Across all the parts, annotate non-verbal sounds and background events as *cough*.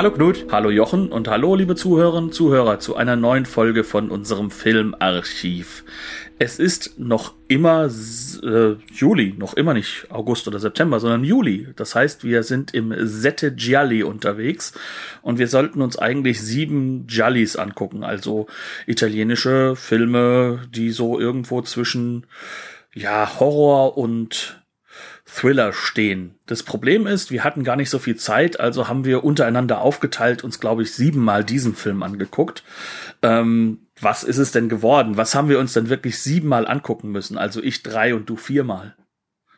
Hallo Knut. Hallo Jochen und hallo liebe Zuhörerinnen Zuhörer zu einer neuen Folge von unserem Filmarchiv. Es ist noch immer äh, Juli, noch immer nicht August oder September, sondern Juli. Das heißt, wir sind im Sette Gialli unterwegs und wir sollten uns eigentlich sieben Giallis angucken, also italienische Filme, die so irgendwo zwischen ja Horror und Thriller stehen. Das Problem ist, wir hatten gar nicht so viel Zeit, also haben wir untereinander aufgeteilt, uns, glaube ich, siebenmal diesen Film angeguckt. Ähm, was ist es denn geworden? Was haben wir uns denn wirklich siebenmal angucken müssen? Also ich drei und du viermal.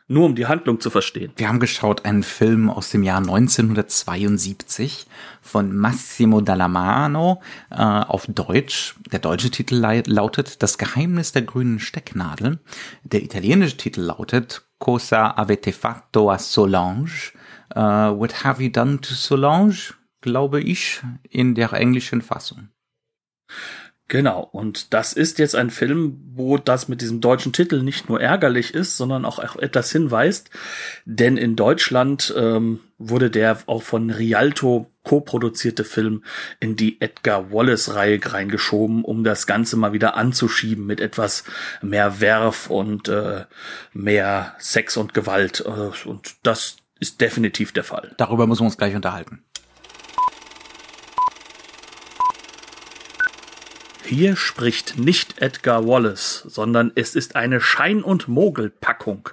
Nur um die Handlung zu verstehen. Wir haben geschaut einen Film aus dem Jahr 1972 von Massimo Dallamano äh, auf Deutsch. Der deutsche Titel lautet Das Geheimnis der grünen Stecknadel. Der italienische Titel lautet Cosa avete fatto a Solange? Uh, what have you done to Solange? Glaube ich, in der englischen Fassung. Genau, und das ist jetzt ein Film, wo das mit diesem deutschen Titel nicht nur ärgerlich ist, sondern auch etwas hinweist, denn in Deutschland ähm, wurde der auch von Rialto co-produzierte Film in die Edgar Wallace-Reihe reingeschoben, um das Ganze mal wieder anzuschieben mit etwas mehr Werf und äh, mehr Sex und Gewalt. Äh, und das ist definitiv der Fall. Darüber müssen wir uns gleich unterhalten. Hier spricht nicht Edgar Wallace, sondern es ist eine Schein- und Mogelpackung.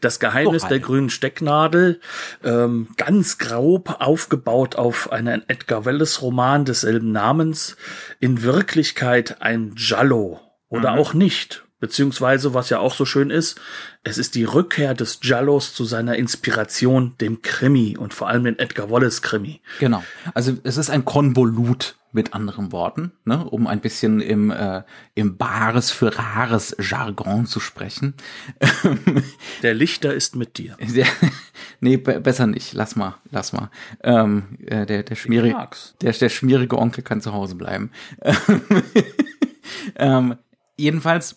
Das Geheimnis oh, der grünen Stecknadel, ähm, ganz grob aufgebaut auf einen Edgar Wallace-Roman desselben Namens, in Wirklichkeit ein Giallo oder mhm. auch nicht. Beziehungsweise, was ja auch so schön ist, es ist die Rückkehr des Giallos zu seiner Inspiration, dem Krimi und vor allem den Edgar Wallace Krimi. Genau. Also es ist ein Konvolut mit anderen Worten, ne, um ein bisschen im, äh, im Bares für Rares Jargon zu sprechen. *laughs* Der Lichter ist mit dir. Der, nee, besser nicht. Lass mal, lass mal. Ähm, äh, der, der, schmierige, der, der schmierige Onkel kann zu Hause bleiben. *laughs* ähm, jedenfalls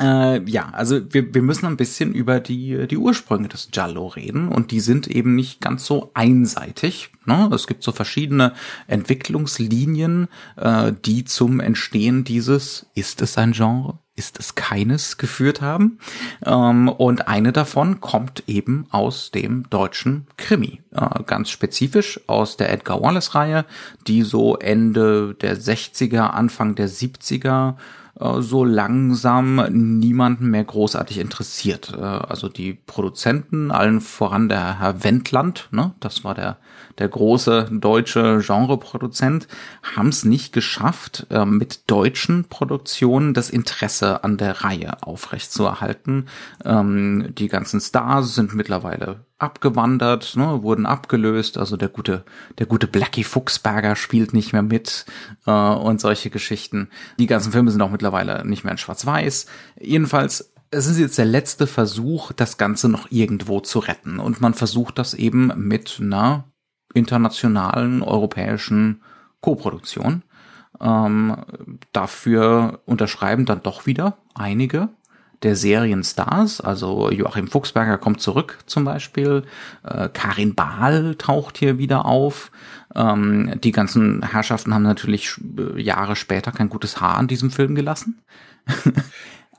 äh, ja, also wir, wir müssen ein bisschen über die, die Ursprünge des Giallo reden und die sind eben nicht ganz so einseitig. Ne? Es gibt so verschiedene Entwicklungslinien, äh, die zum Entstehen dieses, ist es ein Genre? Ist es keines geführt haben. Ähm, und eine davon kommt eben aus dem deutschen Krimi. Äh, ganz spezifisch aus der Edgar Wallace-Reihe, die so Ende der 60er, Anfang der 70er äh, so langsam niemanden mehr großartig interessiert. Äh, also die Produzenten, allen voran der Herr Wendland, ne, das war der, der große deutsche Genreproduzent, haben es nicht geschafft, äh, mit deutschen Produktionen das Interesse an der Reihe aufrechtzuerhalten. Ähm, die ganzen Stars sind mittlerweile abgewandert, ne, wurden abgelöst. Also der gute, der gute Blackie Fuchsberger spielt nicht mehr mit äh, und solche Geschichten. Die ganzen Filme sind auch mittlerweile nicht mehr in Schwarz-Weiß. Jedenfalls es ist jetzt der letzte Versuch, das Ganze noch irgendwo zu retten. Und man versucht das eben mit einer internationalen europäischen Koproduktion. Ähm, dafür unterschreiben dann doch wieder einige der Serienstars, also Joachim Fuchsberger kommt zurück zum Beispiel, äh, Karin Bahl taucht hier wieder auf. Ähm, die ganzen Herrschaften haben natürlich äh, Jahre später kein gutes Haar an diesem Film gelassen. *laughs*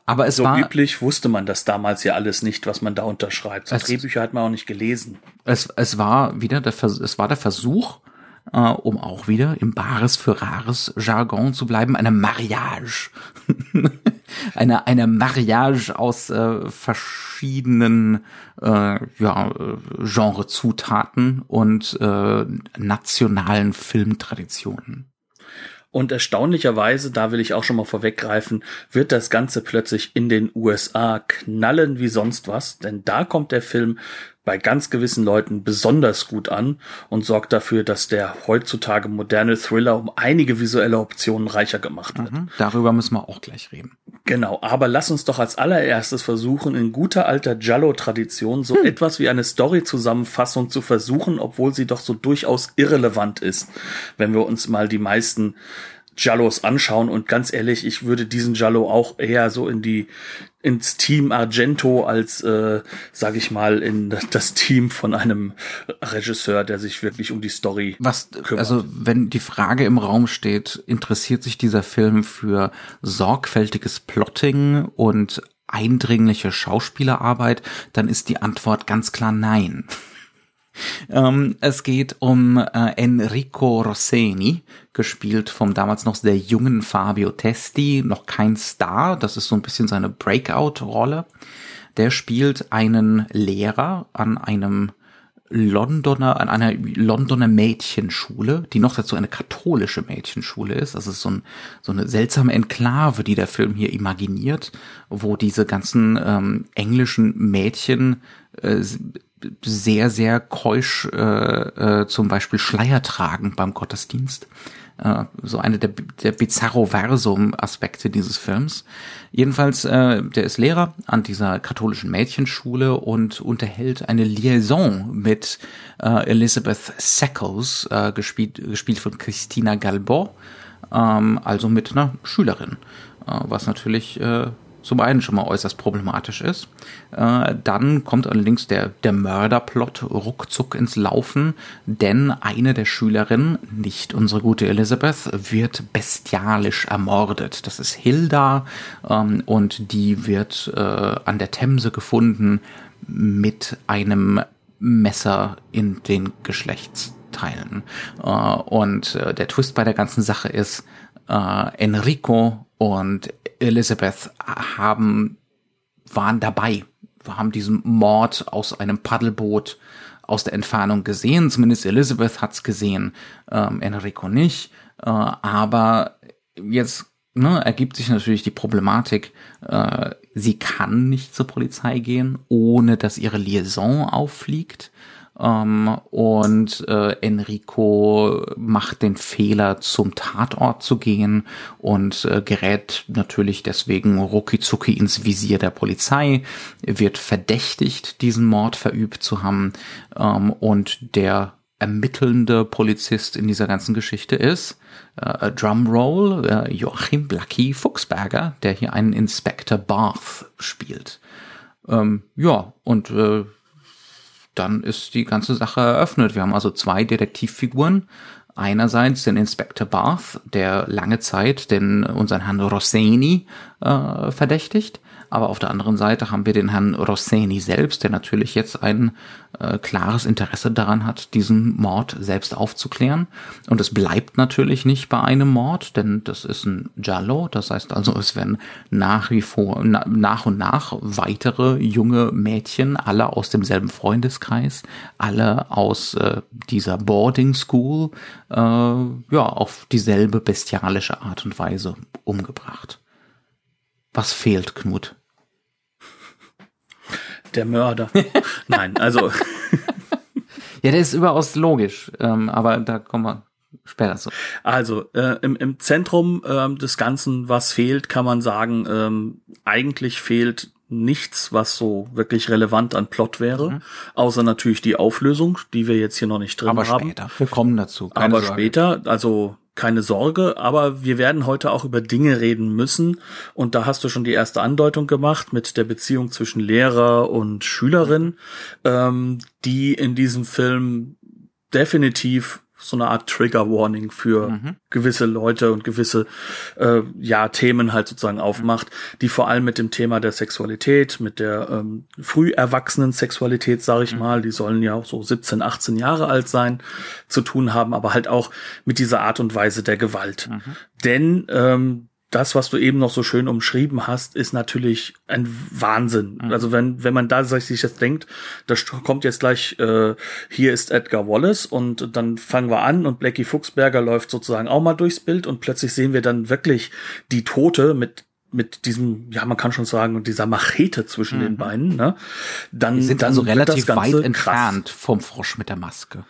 Aber es so war üblich wusste man das damals ja alles nicht, was man da unterschreibt. So Drehbücher hat man auch nicht gelesen. Es, es war wieder der Vers es war der Versuch, äh, um auch wieder im Bares für Rares Jargon zu bleiben, eine Mariage. *laughs* eine, eine Mariage aus äh, verschiedenen äh, ja, Genrezutaten und äh, nationalen Filmtraditionen. Und erstaunlicherweise, da will ich auch schon mal vorweggreifen, wird das Ganze plötzlich in den USA knallen wie sonst was, denn da kommt der Film bei ganz gewissen Leuten besonders gut an und sorgt dafür, dass der heutzutage moderne Thriller um einige visuelle Optionen reicher gemacht wird. Mhm, darüber müssen wir auch gleich reden. Genau, aber lass uns doch als allererstes versuchen, in guter alter Giallo-Tradition so hm. etwas wie eine Story-Zusammenfassung zu versuchen, obwohl sie doch so durchaus irrelevant ist, wenn wir uns mal die meisten Jallos anschauen und ganz ehrlich, ich würde diesen Jallo auch eher so in die ins Team Argento als, äh, sage ich mal, in das Team von einem Regisseur, der sich wirklich um die Story Was, kümmert. Also wenn die Frage im Raum steht, interessiert sich dieser Film für sorgfältiges Plotting und eindringliche Schauspielerarbeit, dann ist die Antwort ganz klar nein. Ähm, es geht um äh, Enrico Rosseni, gespielt vom damals noch sehr jungen Fabio Testi, noch kein Star, das ist so ein bisschen seine Breakout-Rolle. Der spielt einen Lehrer an einem Londoner, an einer Londoner Mädchenschule, die noch dazu eine katholische Mädchenschule ist. Das ist so, ein, so eine seltsame Enklave, die der Film hier imaginiert, wo diese ganzen ähm, englischen Mädchen äh, sehr, sehr keusch äh, äh, zum Beispiel Schleier tragen beim Gottesdienst. Äh, so eine der, der Bizarro-Versum-Aspekte dieses Films. Jedenfalls, äh, der ist Lehrer an dieser katholischen Mädchenschule und unterhält eine Liaison mit äh, Elizabeth Sackles, äh, gespielt, gespielt von Christina Galbo, ähm, also mit einer Schülerin, äh, was natürlich äh, zum einen schon mal äußerst problematisch ist. Äh, dann kommt allerdings der, der Mörderplot ruckzuck ins Laufen, denn eine der Schülerinnen, nicht unsere gute Elizabeth, wird bestialisch ermordet. Das ist Hilda ähm, und die wird äh, an der Themse gefunden mit einem Messer in den Geschlechtsteilen. Äh, und der Twist bei der ganzen Sache ist, Enrico und Elizabeth haben, waren dabei, haben diesen Mord aus einem Paddelboot aus der Entfernung gesehen. Zumindest Elizabeth hat's gesehen, ähm, Enrico nicht. Äh, aber jetzt ne, ergibt sich natürlich die Problematik, äh, sie kann nicht zur Polizei gehen, ohne dass ihre Liaison auffliegt. Ähm, und äh, Enrico macht den Fehler, zum Tatort zu gehen und äh, gerät natürlich deswegen ruckizucki ins Visier der Polizei, wird verdächtigt, diesen Mord verübt zu haben. Ähm, und der ermittelnde Polizist in dieser ganzen Geschichte ist äh, Drumroll äh, Joachim Blacky Fuchsberger, der hier einen Inspector Barth spielt. Ähm, ja, und äh, dann ist die ganze Sache eröffnet. Wir haben also zwei Detektivfiguren. Einerseits den Inspector Barth, der lange Zeit den unseren Herrn Rossini äh, verdächtigt aber auf der anderen Seite haben wir den Herrn Rosseni selbst, der natürlich jetzt ein äh, klares Interesse daran hat, diesen Mord selbst aufzuklären. Und es bleibt natürlich nicht bei einem Mord, denn das ist ein Giallo. Das heißt also, es werden nach wie vor, na, nach und nach weitere junge Mädchen, alle aus demselben Freundeskreis, alle aus äh, dieser Boarding School, äh, ja, auf dieselbe bestialische Art und Weise umgebracht. Was fehlt, Knut? Der Mörder. *laughs* Nein, also. *laughs* ja, der ist überaus logisch, ähm, aber da kommen wir später zu. Also, äh, im, im Zentrum ähm, des Ganzen, was fehlt, kann man sagen, ähm, eigentlich fehlt nichts, was so wirklich relevant an Plot wäre, mhm. außer natürlich die Auflösung, die wir jetzt hier noch nicht drin aber haben. Später. Wir kommen dazu. aber Sorge. später, also keine Sorge, aber wir werden heute auch über Dinge reden müssen. Und da hast du schon die erste Andeutung gemacht mit der Beziehung zwischen Lehrer und Schülerin, ähm, die in diesem Film definitiv so eine Art Trigger Warning für mhm. gewisse Leute und gewisse äh, ja Themen halt sozusagen aufmacht, die vor allem mit dem Thema der Sexualität, mit der ähm, früh erwachsenen Sexualität, sage ich mhm. mal, die sollen ja auch so 17, 18 Jahre alt sein, zu tun haben, aber halt auch mit dieser Art und Weise der Gewalt. Mhm. Denn ähm, das, was du eben noch so schön umschrieben hast, ist natürlich ein Wahnsinn. Mhm. Also wenn, wenn man da sich jetzt denkt, da kommt jetzt gleich, äh, hier ist Edgar Wallace und dann fangen wir an und Blackie Fuchsberger läuft sozusagen auch mal durchs Bild und plötzlich sehen wir dann wirklich die Tote mit mit diesem, ja, man kann schon sagen, dieser Machete zwischen mhm. den Beinen, ne? Dann, Die sind dann also relativ weit entfernt krass. vom Frosch mit der Maske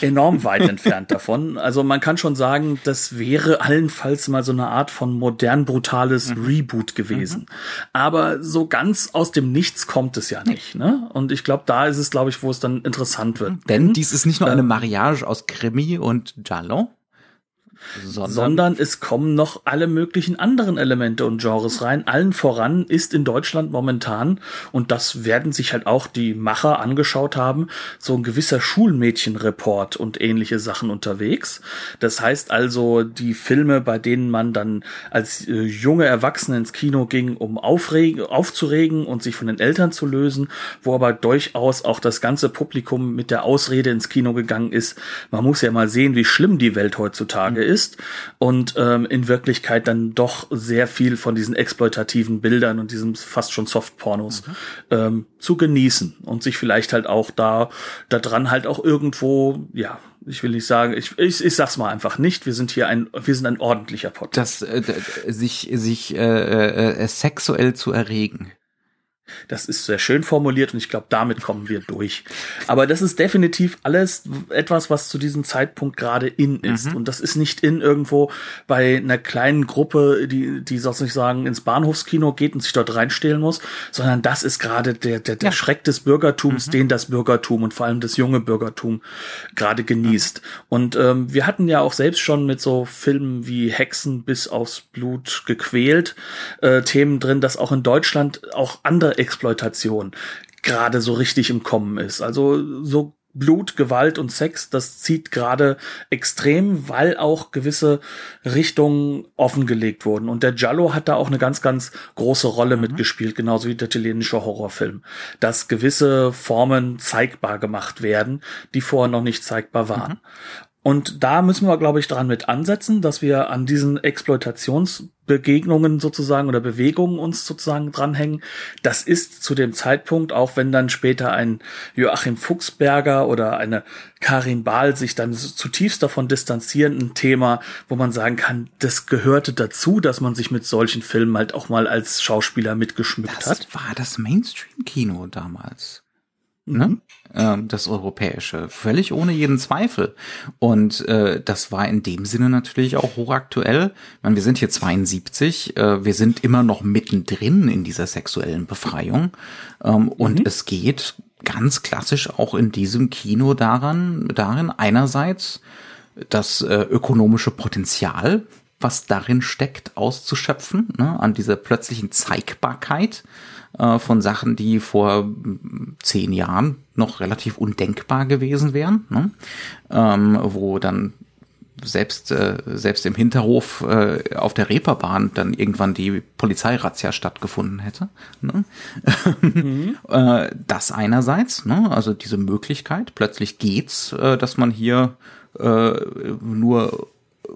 enorm weit entfernt davon. Also man kann schon sagen, das wäre allenfalls mal so eine Art von modern brutales mhm. Reboot gewesen. Mhm. Aber so ganz aus dem Nichts kommt es ja nicht. Ne? Und ich glaube, da ist es, glaube ich, wo es dann interessant wird. Denn dies ist nicht nur eine äh, Mariage aus Krimi und Giallo, sondern, sondern, es kommen noch alle möglichen anderen Elemente und Genres rein. Allen voran ist in Deutschland momentan, und das werden sich halt auch die Macher angeschaut haben, so ein gewisser Schulmädchenreport und ähnliche Sachen unterwegs. Das heißt also, die Filme, bei denen man dann als äh, junge Erwachsene ins Kino ging, um aufregen, aufzuregen und sich von den Eltern zu lösen, wo aber durchaus auch das ganze Publikum mit der Ausrede ins Kino gegangen ist, man muss ja mal sehen, wie schlimm die Welt heutzutage mhm ist und ähm, in Wirklichkeit dann doch sehr viel von diesen exploitativen Bildern und diesem fast schon Softpornos mhm. ähm, zu genießen und sich vielleicht halt auch da da dran halt auch irgendwo ja ich will nicht sagen, ich, ich, ich sag's mal einfach nicht. Wir sind hier ein, wir sind ein ordentlicher Podcast. Das, äh, sich, sich äh, äh, äh, sexuell zu erregen. Das ist sehr schön formuliert und ich glaube, damit kommen wir durch. Aber das ist definitiv alles etwas, was zu diesem Zeitpunkt gerade in ist. Mhm. Und das ist nicht in irgendwo bei einer kleinen Gruppe, die, die sozusagen ins Bahnhofskino geht und sich dort reinstehlen muss, sondern das ist gerade der, der, der ja. Schreck des Bürgertums, mhm. den das Bürgertum und vor allem das junge Bürgertum gerade genießt. Mhm. Und ähm, wir hatten ja auch selbst schon mit so Filmen wie Hexen bis aufs Blut gequält äh, Themen drin, dass auch in Deutschland auch andere Exploitation gerade so richtig im Kommen ist. Also so Blut, Gewalt und Sex, das zieht gerade extrem, weil auch gewisse Richtungen offengelegt wurden. Und der Giallo hat da auch eine ganz, ganz große Rolle mhm. mitgespielt, genauso wie der italienische Horrorfilm, dass gewisse Formen zeigbar gemacht werden, die vorher noch nicht zeigbar waren. Mhm. Und da müssen wir, glaube ich, dran mit ansetzen, dass wir an diesen Exploitationsbegegnungen sozusagen oder Bewegungen uns sozusagen dranhängen. Das ist zu dem Zeitpunkt, auch wenn dann später ein Joachim Fuchsberger oder eine Karin Bahl sich dann zutiefst davon distanzieren, ein Thema, wo man sagen kann, das gehörte dazu, dass man sich mit solchen Filmen halt auch mal als Schauspieler mitgeschmückt das hat. Das war das Mainstream-Kino damals. Ne? Mhm. Ähm, das europäische, völlig ohne jeden Zweifel. Und äh, das war in dem Sinne natürlich auch hochaktuell. Ich meine, wir sind hier 72, äh, wir sind immer noch mittendrin in dieser sexuellen Befreiung. Ähm, und mhm. es geht ganz klassisch auch in diesem Kino daran, darin einerseits das äh, ökonomische Potenzial, was darin steckt, auszuschöpfen, ne, an dieser plötzlichen Zeigbarkeit äh, von Sachen, die vor zehn Jahren noch relativ undenkbar gewesen wären, ne? ähm, wo dann selbst äh, selbst im Hinterhof äh, auf der Reeperbahn dann irgendwann die Polizeirazzia stattgefunden hätte. Ne? Mhm. *laughs* äh, das einerseits, ne? also diese Möglichkeit, plötzlich geht's, äh, dass man hier äh, nur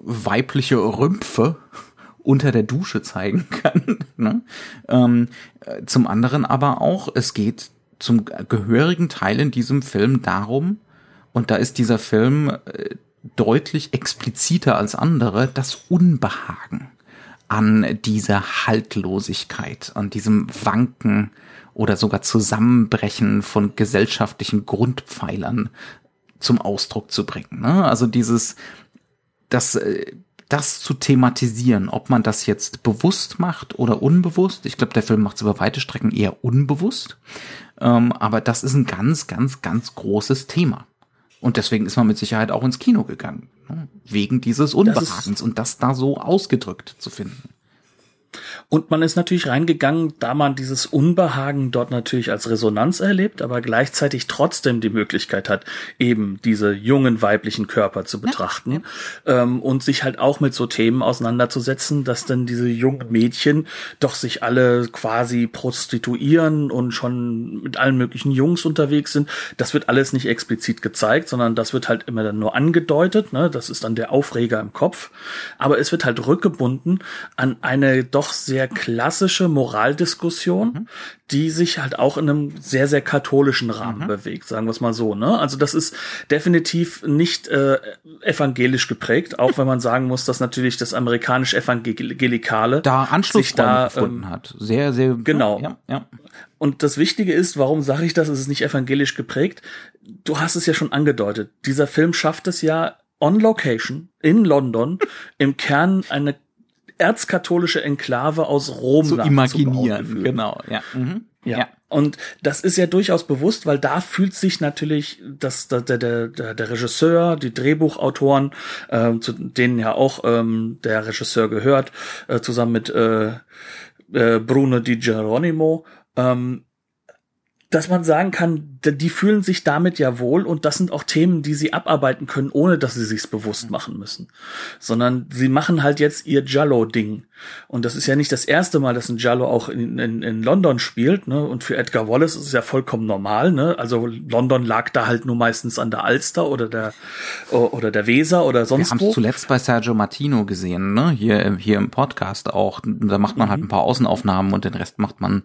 weibliche Rümpfe unter der Dusche zeigen *laughs* kann. ne? ähm, zum anderen aber auch, es geht zum gehörigen Teil in diesem Film darum, und da ist dieser Film äh, deutlich expliziter als andere, das Unbehagen an dieser Haltlosigkeit, an diesem Wanken oder sogar Zusammenbrechen von gesellschaftlichen Grundpfeilern zum Ausdruck zu bringen. Ne? Also dieses, das äh, das zu thematisieren, ob man das jetzt bewusst macht oder unbewusst. Ich glaube, der Film macht es über weite Strecken eher unbewusst. Ähm, aber das ist ein ganz, ganz, ganz großes Thema. Und deswegen ist man mit Sicherheit auch ins Kino gegangen. Ne? Wegen dieses Unbehagens das und das da so ausgedrückt zu finden. Und man ist natürlich reingegangen, da man dieses Unbehagen dort natürlich als Resonanz erlebt, aber gleichzeitig trotzdem die Möglichkeit hat, eben diese jungen weiblichen Körper zu betrachten ja. ähm, und sich halt auch mit so Themen auseinanderzusetzen, dass dann diese jungen Mädchen doch sich alle quasi prostituieren und schon mit allen möglichen Jungs unterwegs sind. Das wird alles nicht explizit gezeigt, sondern das wird halt immer dann nur angedeutet. Ne? Das ist dann der Aufreger im Kopf. Aber es wird halt rückgebunden an eine doch doch sehr klassische Moraldiskussion, mhm. die sich halt auch in einem sehr, sehr katholischen Rahmen mhm. bewegt, sagen wir es mal so. Ne? Also das ist definitiv nicht äh, evangelisch geprägt, auch wenn man sagen muss, dass natürlich das amerikanisch-evangelikale da Anschluss sich da gefunden ähm, hat. Sehr, sehr genau. Ja, ja. Und das Wichtige ist, warum sage ich das? Es ist nicht evangelisch geprägt. Du hast es ja schon angedeutet. Dieser Film schafft es ja on location in London im Kern eine erzkatholische Enklave aus Rom zu imaginieren. Genau, ja. Mhm. Ja. ja. Und das ist ja durchaus bewusst, weil da fühlt sich natürlich das, der, der, der, der Regisseur, die Drehbuchautoren, äh, zu denen ja auch ähm, der Regisseur gehört, äh, zusammen mit äh, äh, Bruno Di Geronimo, ähm, dass man sagen kann, die fühlen sich damit ja wohl und das sind auch Themen, die sie abarbeiten können, ohne dass sie sich's bewusst machen müssen. Sondern sie machen halt jetzt ihr Jallo-Ding. Und das ist ja nicht das erste Mal, dass ein Jallo auch in, in, in London spielt, ne? Und für Edgar Wallace ist es ja vollkommen normal, ne? Also London lag da halt nur meistens an der Alster oder der oder der Weser oder sonst Wir wo. Wir haben zuletzt bei Sergio Martino gesehen, ne? Hier, hier im Podcast auch. Da macht man halt mhm. ein paar Außenaufnahmen und den Rest macht man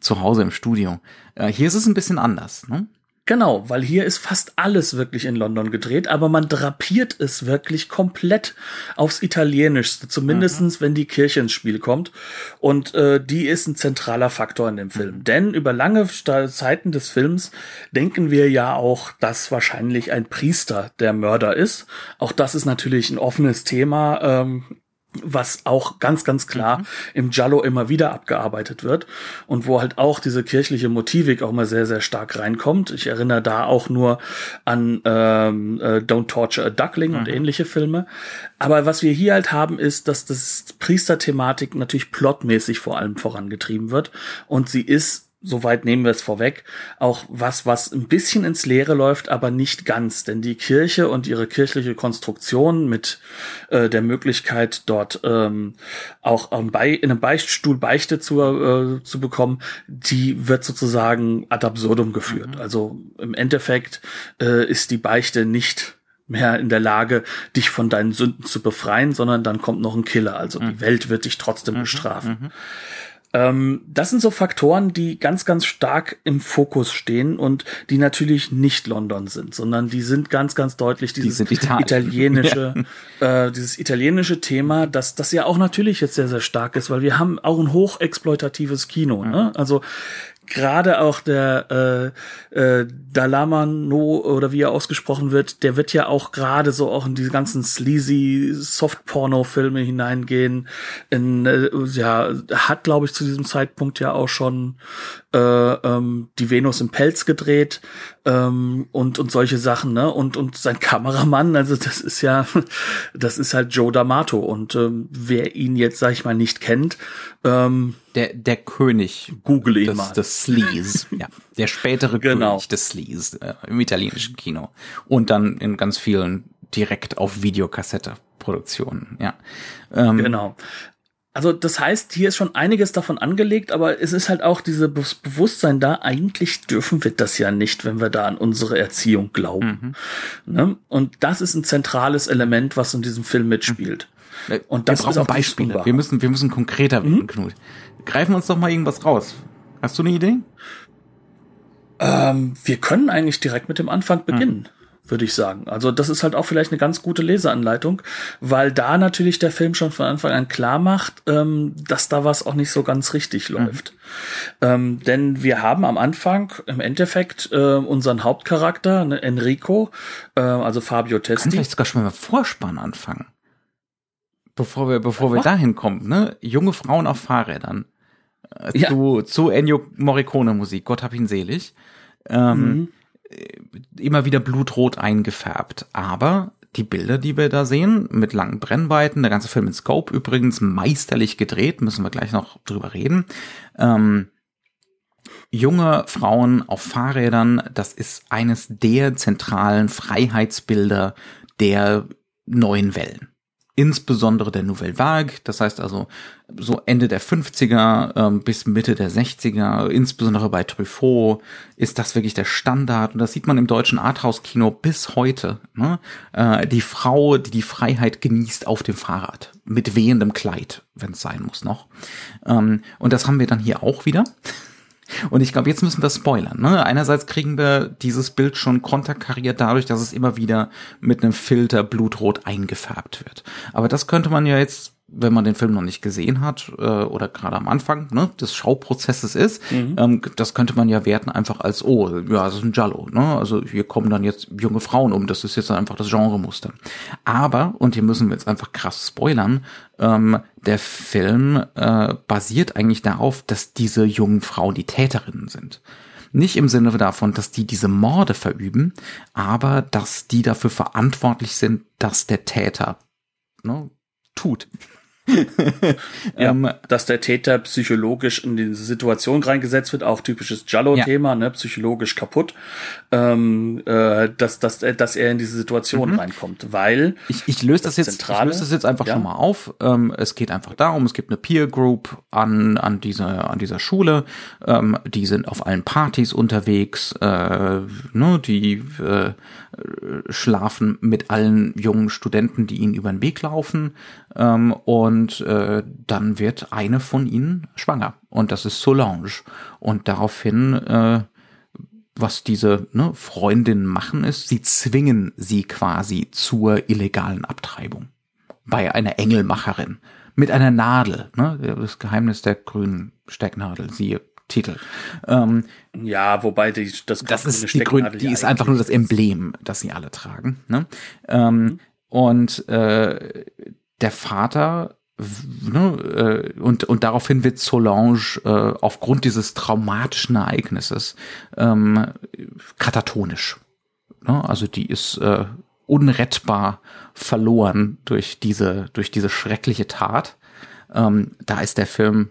zu Hause im Studio. Äh, hier ist es ein bisschen anders, ne? Genau, weil hier ist fast alles wirklich in London gedreht, aber man drapiert es wirklich komplett aufs Italienischste, zumindestens mhm. wenn die Kirche ins Spiel kommt. Und äh, die ist ein zentraler Faktor in dem Film. Mhm. Denn über lange Zeiten des Films denken wir ja auch, dass wahrscheinlich ein Priester der Mörder ist. Auch das ist natürlich ein offenes Thema. Ähm, was auch ganz, ganz klar mhm. im Giallo immer wieder abgearbeitet wird und wo halt auch diese kirchliche Motivik auch mal sehr, sehr stark reinkommt. Ich erinnere da auch nur an ähm, äh, Don't Torture a Duckling mhm. und ähnliche Filme. Aber was wir hier halt haben, ist, dass das Priesterthematik natürlich plotmäßig vor allem vorangetrieben wird und sie ist soweit nehmen wir es vorweg, auch was, was ein bisschen ins Leere läuft, aber nicht ganz. Denn die Kirche und ihre kirchliche Konstruktion mit äh, der Möglichkeit, dort ähm, auch ähm, bei, in einem Beichtstuhl Beichte zu, äh, zu bekommen, die wird sozusagen ad absurdum geführt. Mhm. Also im Endeffekt äh, ist die Beichte nicht mehr in der Lage, dich von deinen Sünden zu befreien, sondern dann kommt noch ein Killer. Also mhm. die Welt wird dich trotzdem mhm. bestrafen. Mhm. Ähm, das sind so Faktoren, die ganz, ganz stark im Fokus stehen und die natürlich nicht London sind, sondern die sind ganz, ganz deutlich dieses die italienische, *laughs* ja. äh, dieses italienische Thema, das, das ja auch natürlich jetzt sehr, sehr stark ist, weil wir haben auch ein hochexploitatives Kino. Ne? Also gerade auch der äh, äh, Dalamano oder wie er ausgesprochen wird, der wird ja auch gerade so auch in diese ganzen sleazy Soft-Porno-Filme hineingehen. In, äh, ja, hat glaube ich zu diesem Zeitpunkt ja auch schon äh, ähm, die Venus im Pelz gedreht ähm, und und solche Sachen, ne? Und und sein *laughs* Kameramann, also das ist ja, *laughs* das ist halt Joe D'Amato und ähm, wer ihn jetzt sag ich mal nicht kennt, ähm, der der König, Google ihn des, mal, des Sleaze, ja, der spätere *laughs* genau. König des Sleaze äh, im italienischen Kino und dann in ganz vielen direkt auf Videokassette Produktionen, ja. Ähm, genau. Also das heißt, hier ist schon einiges davon angelegt, aber es ist halt auch dieses Bewusstsein da, eigentlich dürfen wir das ja nicht, wenn wir da an unsere Erziehung glauben. Mhm. Ne? Und das ist ein zentrales Element, was in diesem Film mitspielt. Mhm. Und das wir brauchen Beispiele. Wir müssen, wir müssen konkreter werden, mhm. Knut. Greifen uns doch mal irgendwas raus. Hast du eine Idee? Ähm, wir können eigentlich direkt mit dem Anfang beginnen. Würde ich sagen. Also das ist halt auch vielleicht eine ganz gute Leseanleitung, weil da natürlich der Film schon von Anfang an klar macht, ähm, dass da was auch nicht so ganz richtig mhm. läuft. Mhm. Ähm, denn wir haben am Anfang im Endeffekt äh, unseren Hauptcharakter, ne, Enrico, äh, also Fabio Testi. Kann vielleicht sogar schon mal Vorspann anfangen. Bevor wir, bevor wir dahin kommen, ne? Junge Frauen auf Fahrrädern. Äh, ja. zu, zu Ennio Morricone Musik, Gott hab ihn selig. Ähm, mhm immer wieder blutrot eingefärbt. Aber die Bilder, die wir da sehen, mit langen Brennweiten, der ganze Film in Scope übrigens meisterlich gedreht, müssen wir gleich noch drüber reden. Ähm, junge Frauen auf Fahrrädern, das ist eines der zentralen Freiheitsbilder der neuen Wellen insbesondere der Nouvelle Vague, das heißt also so Ende der 50er ähm, bis Mitte der 60er, insbesondere bei Truffaut, ist das wirklich der Standard und das sieht man im deutschen Arthouse-Kino bis heute. Ne? Äh, die Frau, die die Freiheit genießt auf dem Fahrrad. mit wehendem Kleid, wenn es sein muss noch. Ähm, und das haben wir dann hier auch wieder. Und ich glaube, jetzt müssen wir spoilern. Ne? Einerseits kriegen wir dieses Bild schon konterkariert dadurch, dass es immer wieder mit einem Filter blutrot eingefärbt wird. Aber das könnte man ja jetzt wenn man den Film noch nicht gesehen hat äh, oder gerade am Anfang ne, des Schauprozesses ist, mhm. ähm, das könnte man ja werten einfach als, oh, ja, das ist ein Jallo. Ne? Also hier kommen dann jetzt junge Frauen um, das ist jetzt einfach das Genremuster. Aber, und hier müssen wir jetzt einfach krass spoilern, ähm, der Film äh, basiert eigentlich darauf, dass diese jungen Frauen die Täterinnen sind. Nicht im Sinne davon, dass die diese Morde verüben, aber dass die dafür verantwortlich sind, dass der Täter ne, tut. Ja, ähm, dass der Täter psychologisch in diese Situation reingesetzt wird, auch typisches Jallo-Thema, ja. ne, psychologisch kaputt, ähm, äh, dass, dass, dass er in diese Situation mhm. reinkommt, weil ich, ich löse das, das jetzt, Zentrale, ich löse das jetzt einfach ja. schon mal auf. Ähm, es geht einfach darum, es gibt eine Peer Group an an dieser an dieser Schule, ähm, die sind auf allen Partys unterwegs, äh, ne, die äh, schlafen mit allen jungen Studenten, die ihnen über den Weg laufen. Ähm, und äh, dann wird eine von ihnen schwanger. Und das ist Solange. Und daraufhin, äh, was diese ne, Freundinnen machen, ist, sie zwingen sie quasi zur illegalen Abtreibung. Bei einer Engelmacherin. Mit einer Nadel. Ne? Das Geheimnis der grünen Stecknadel. Siehe Titel. Ähm, ja, wobei die, das, das ist die Grün, die ist einfach nur das Emblem, das sie alle tragen. Ne? Ähm, mhm. Und äh, der Vater ne, äh, und und daraufhin wird Solange äh, aufgrund dieses traumatischen Ereignisses ähm, katatonisch. Ne? Also die ist äh, unrettbar verloren durch diese durch diese schreckliche Tat. Ähm, da ist der Film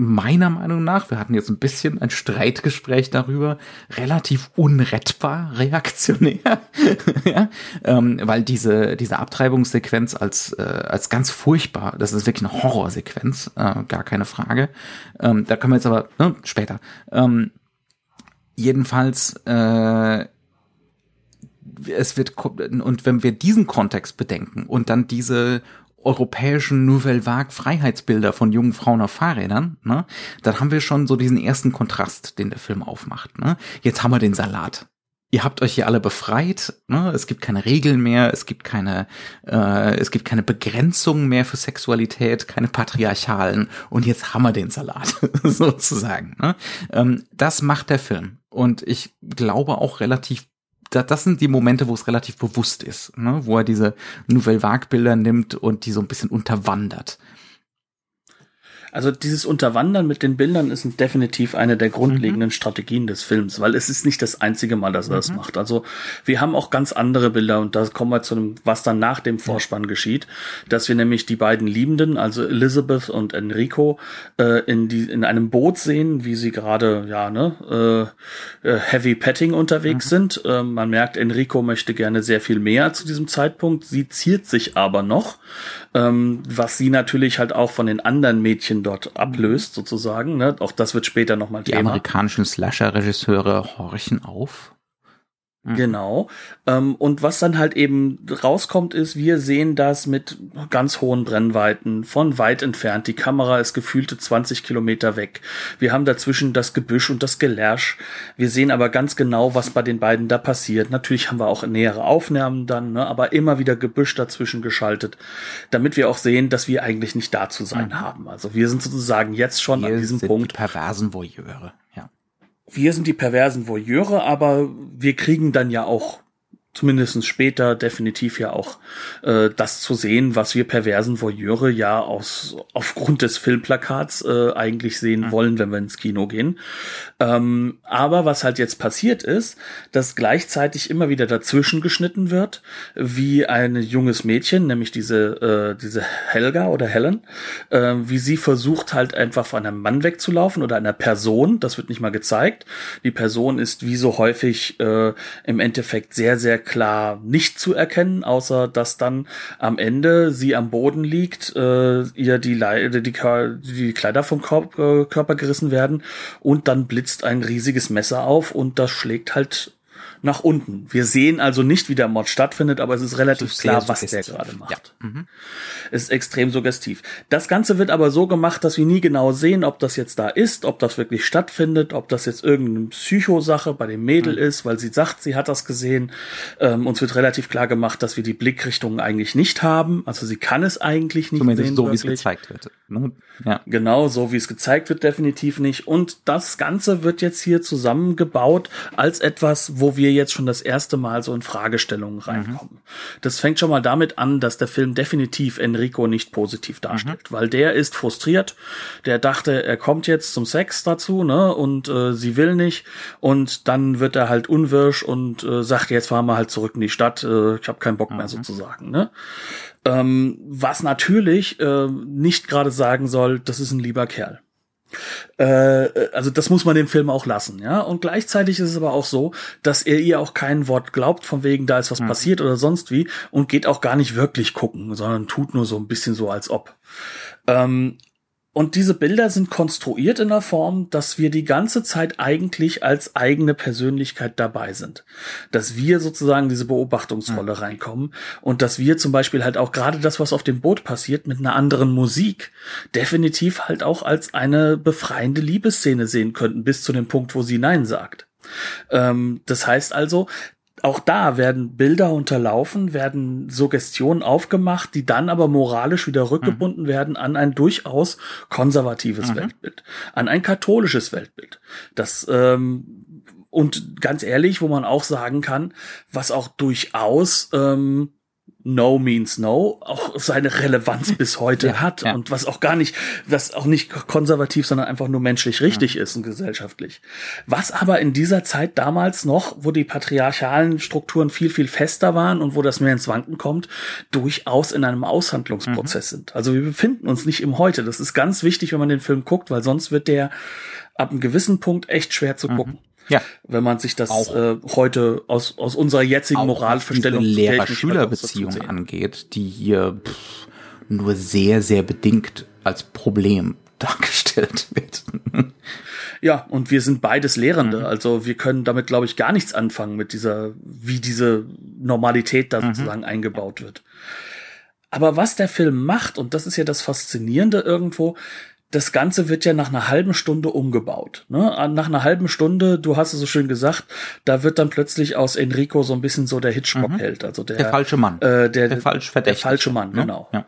meiner Meinung nach, wir hatten jetzt ein bisschen ein Streitgespräch darüber, relativ unrettbar reaktionär, *laughs* ja, ähm, weil diese diese Abtreibungssequenz als äh, als ganz furchtbar, das ist wirklich eine Horrorsequenz, äh, gar keine Frage. Ähm, da können wir jetzt aber ne, später. Ähm, jedenfalls äh, es wird und wenn wir diesen Kontext bedenken und dann diese europäischen Nouvelle Vague Freiheitsbilder von jungen Frauen auf Fahrrädern, ne, dann haben wir schon so diesen ersten Kontrast, den der Film aufmacht. Ne. Jetzt haben wir den Salat. Ihr habt euch hier alle befreit, ne? es gibt keine Regeln mehr, es gibt keine, äh, es gibt keine Begrenzungen mehr für Sexualität, keine patriarchalen und jetzt haben wir den Salat *laughs* sozusagen. Ne? Ähm, das macht der Film und ich glaube auch relativ da, das sind die Momente, wo es relativ bewusst ist, ne? wo er diese Nouvelle Vague-Bilder nimmt und die so ein bisschen unterwandert. Also dieses Unterwandern mit den Bildern ist definitiv eine der grundlegenden mhm. Strategien des Films, weil es ist nicht das einzige Mal, dass er mhm. das macht. Also wir haben auch ganz andere Bilder und da kommen wir zu dem, was dann nach dem Vorspann geschieht, dass wir nämlich die beiden Liebenden, also Elizabeth und Enrico, äh, in die in einem Boot sehen, wie sie gerade ja ne äh, äh Heavy Petting unterwegs mhm. sind. Äh, man merkt, Enrico möchte gerne sehr viel mehr zu diesem Zeitpunkt. Sie ziert sich aber noch, ähm, was sie natürlich halt auch von den anderen Mädchen dort ablöst, sozusagen. Ne? Auch das wird später nochmal Thema. Die amerikanischen Slasher-Regisseure horchen auf. Mhm. Genau. Ähm, und was dann halt eben rauskommt, ist, wir sehen das mit ganz hohen Brennweiten von weit entfernt. Die Kamera ist gefühlte 20 Kilometer weg. Wir haben dazwischen das Gebüsch und das Gelärsch. Wir sehen aber ganz genau, was bei den beiden da passiert. Natürlich haben wir auch nähere Aufnahmen dann, ne, aber immer wieder Gebüsch dazwischen geschaltet, damit wir auch sehen, dass wir eigentlich nicht da zu sein mhm. haben. Also wir sind sozusagen jetzt schon wir an diesem Punkt. Die perversen Voyeure wir sind die perversen Voyeure, aber wir kriegen dann ja auch zumindestens später definitiv ja auch äh, das zu sehen, was wir perversen Voyeure ja aus aufgrund des Filmplakats äh, eigentlich sehen mhm. wollen, wenn wir ins Kino gehen. Ähm, aber was halt jetzt passiert ist, dass gleichzeitig immer wieder dazwischen geschnitten wird, wie ein junges Mädchen, nämlich diese äh, diese Helga oder Helen, äh, wie sie versucht halt einfach von einem Mann wegzulaufen oder einer Person. Das wird nicht mal gezeigt. Die Person ist wie so häufig äh, im Endeffekt sehr sehr klar nicht zu erkennen, außer dass dann am Ende sie am Boden liegt, äh, ihr die, Le die, die Kleider vom Korb, äh, Körper gerissen werden und dann blitzt ein riesiges Messer auf und das schlägt halt nach unten. Wir sehen also nicht, wie der Mord stattfindet, aber es ist relativ ist klar, was der gerade macht. Ja. Mhm. Es ist extrem suggestiv. Das Ganze wird aber so gemacht, dass wir nie genau sehen, ob das jetzt da ist, ob das wirklich stattfindet, ob das jetzt irgendeine Psychosache bei dem Mädel mhm. ist, weil sie sagt, sie hat das gesehen. Ähm, uns wird relativ klar gemacht, dass wir die Blickrichtungen eigentlich nicht haben. Also sie kann es eigentlich nicht Zumindest sehen. so, wie es gezeigt wird. Ja. Genau, so wie es gezeigt wird, definitiv nicht. Und das Ganze wird jetzt hier zusammengebaut als etwas, wo wir jetzt schon das erste Mal so in Fragestellungen mhm. reinkommen. Mhm. Das fängt schon mal damit an, dass der Film definitiv Enrico nicht positiv darstellt, mhm. weil der ist frustriert. Der dachte, er kommt jetzt zum Sex dazu, ne, und äh, sie will nicht. Und dann wird er halt unwirsch und äh, sagt, jetzt fahren wir halt zurück in die Stadt. Äh, ich habe keinen Bock mhm. mehr sozusagen, ne. Ähm, was natürlich äh, nicht gerade sagen soll, das ist ein lieber Kerl. Äh, also das muss man dem Film auch lassen, ja. Und gleichzeitig ist es aber auch so, dass er ihr auch kein Wort glaubt, von wegen da ist was mhm. passiert oder sonst wie und geht auch gar nicht wirklich gucken, sondern tut nur so ein bisschen so, als ob. Ähm, und diese Bilder sind konstruiert in der Form, dass wir die ganze Zeit eigentlich als eigene Persönlichkeit dabei sind. Dass wir sozusagen diese Beobachtungsrolle mhm. reinkommen und dass wir zum Beispiel halt auch gerade das, was auf dem Boot passiert, mit einer anderen Musik definitiv halt auch als eine befreiende Liebesszene sehen könnten, bis zu dem Punkt, wo sie Nein sagt. Ähm, das heißt also, auch da werden Bilder unterlaufen, werden Suggestionen aufgemacht, die dann aber moralisch wieder rückgebunden mhm. werden an ein durchaus konservatives mhm. Weltbild, an ein katholisches Weltbild. Das ähm, und ganz ehrlich, wo man auch sagen kann, was auch durchaus ähm, No means no auch seine Relevanz bis heute ja, hat ja. und was auch gar nicht, was auch nicht konservativ, sondern einfach nur menschlich richtig ja. ist und gesellschaftlich. Was aber in dieser Zeit damals noch, wo die patriarchalen Strukturen viel, viel fester waren und wo das mehr ins Wanken kommt, durchaus in einem Aushandlungsprozess mhm. sind. Also wir befinden uns nicht im Heute. Das ist ganz wichtig, wenn man den Film guckt, weil sonst wird der ab einem gewissen Punkt echt schwer zu mhm. gucken. Ja. Wenn man sich das äh, heute aus, aus unserer jetzigen Moralverstellung Lehrer-Schüler-Beziehung angeht, die hier pff, nur sehr, sehr bedingt als Problem *laughs* dargestellt wird. ja, und wir sind beides Lehrende. Mhm. Also wir können damit, glaube ich, gar nichts anfangen mit dieser, wie diese Normalität da mhm. sozusagen eingebaut wird. Aber was der Film macht, und das ist ja das Faszinierende irgendwo, das Ganze wird ja nach einer halben Stunde umgebaut. Ne? Nach einer halben Stunde, du hast es so schön gesagt, da wird dann plötzlich aus Enrico so ein bisschen so der Hitchcock-Held, mhm. also der, der falsche Mann, äh, der, der falsch Der falsche Mann, ne? genau. Ja.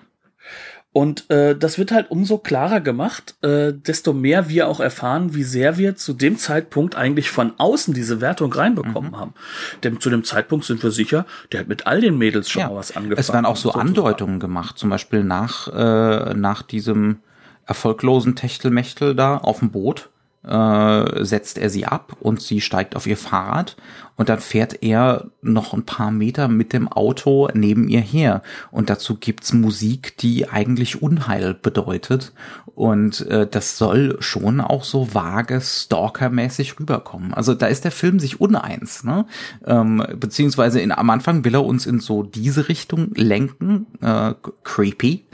Und äh, das wird halt umso klarer gemacht, äh, desto mehr wir auch erfahren, wie sehr wir zu dem Zeitpunkt eigentlich von außen diese Wertung reinbekommen mhm. haben. Denn zu dem Zeitpunkt sind wir sicher, der hat mit all den Mädels schon ja. mal was angefangen. Es werden auch so Andeutungen gemacht, zum Beispiel nach, äh, nach diesem erfolglosen Techtelmechtel da auf dem Boot, äh, setzt er sie ab und sie steigt auf ihr Fahrrad und dann fährt er noch ein paar Meter mit dem Auto neben ihr her und dazu gibt's Musik, die eigentlich Unheil bedeutet und äh, das soll schon auch so vage Stalker-mäßig rüberkommen. Also da ist der Film sich uneins, ne? Ähm, beziehungsweise in, am Anfang will er uns in so diese Richtung lenken, äh, creepy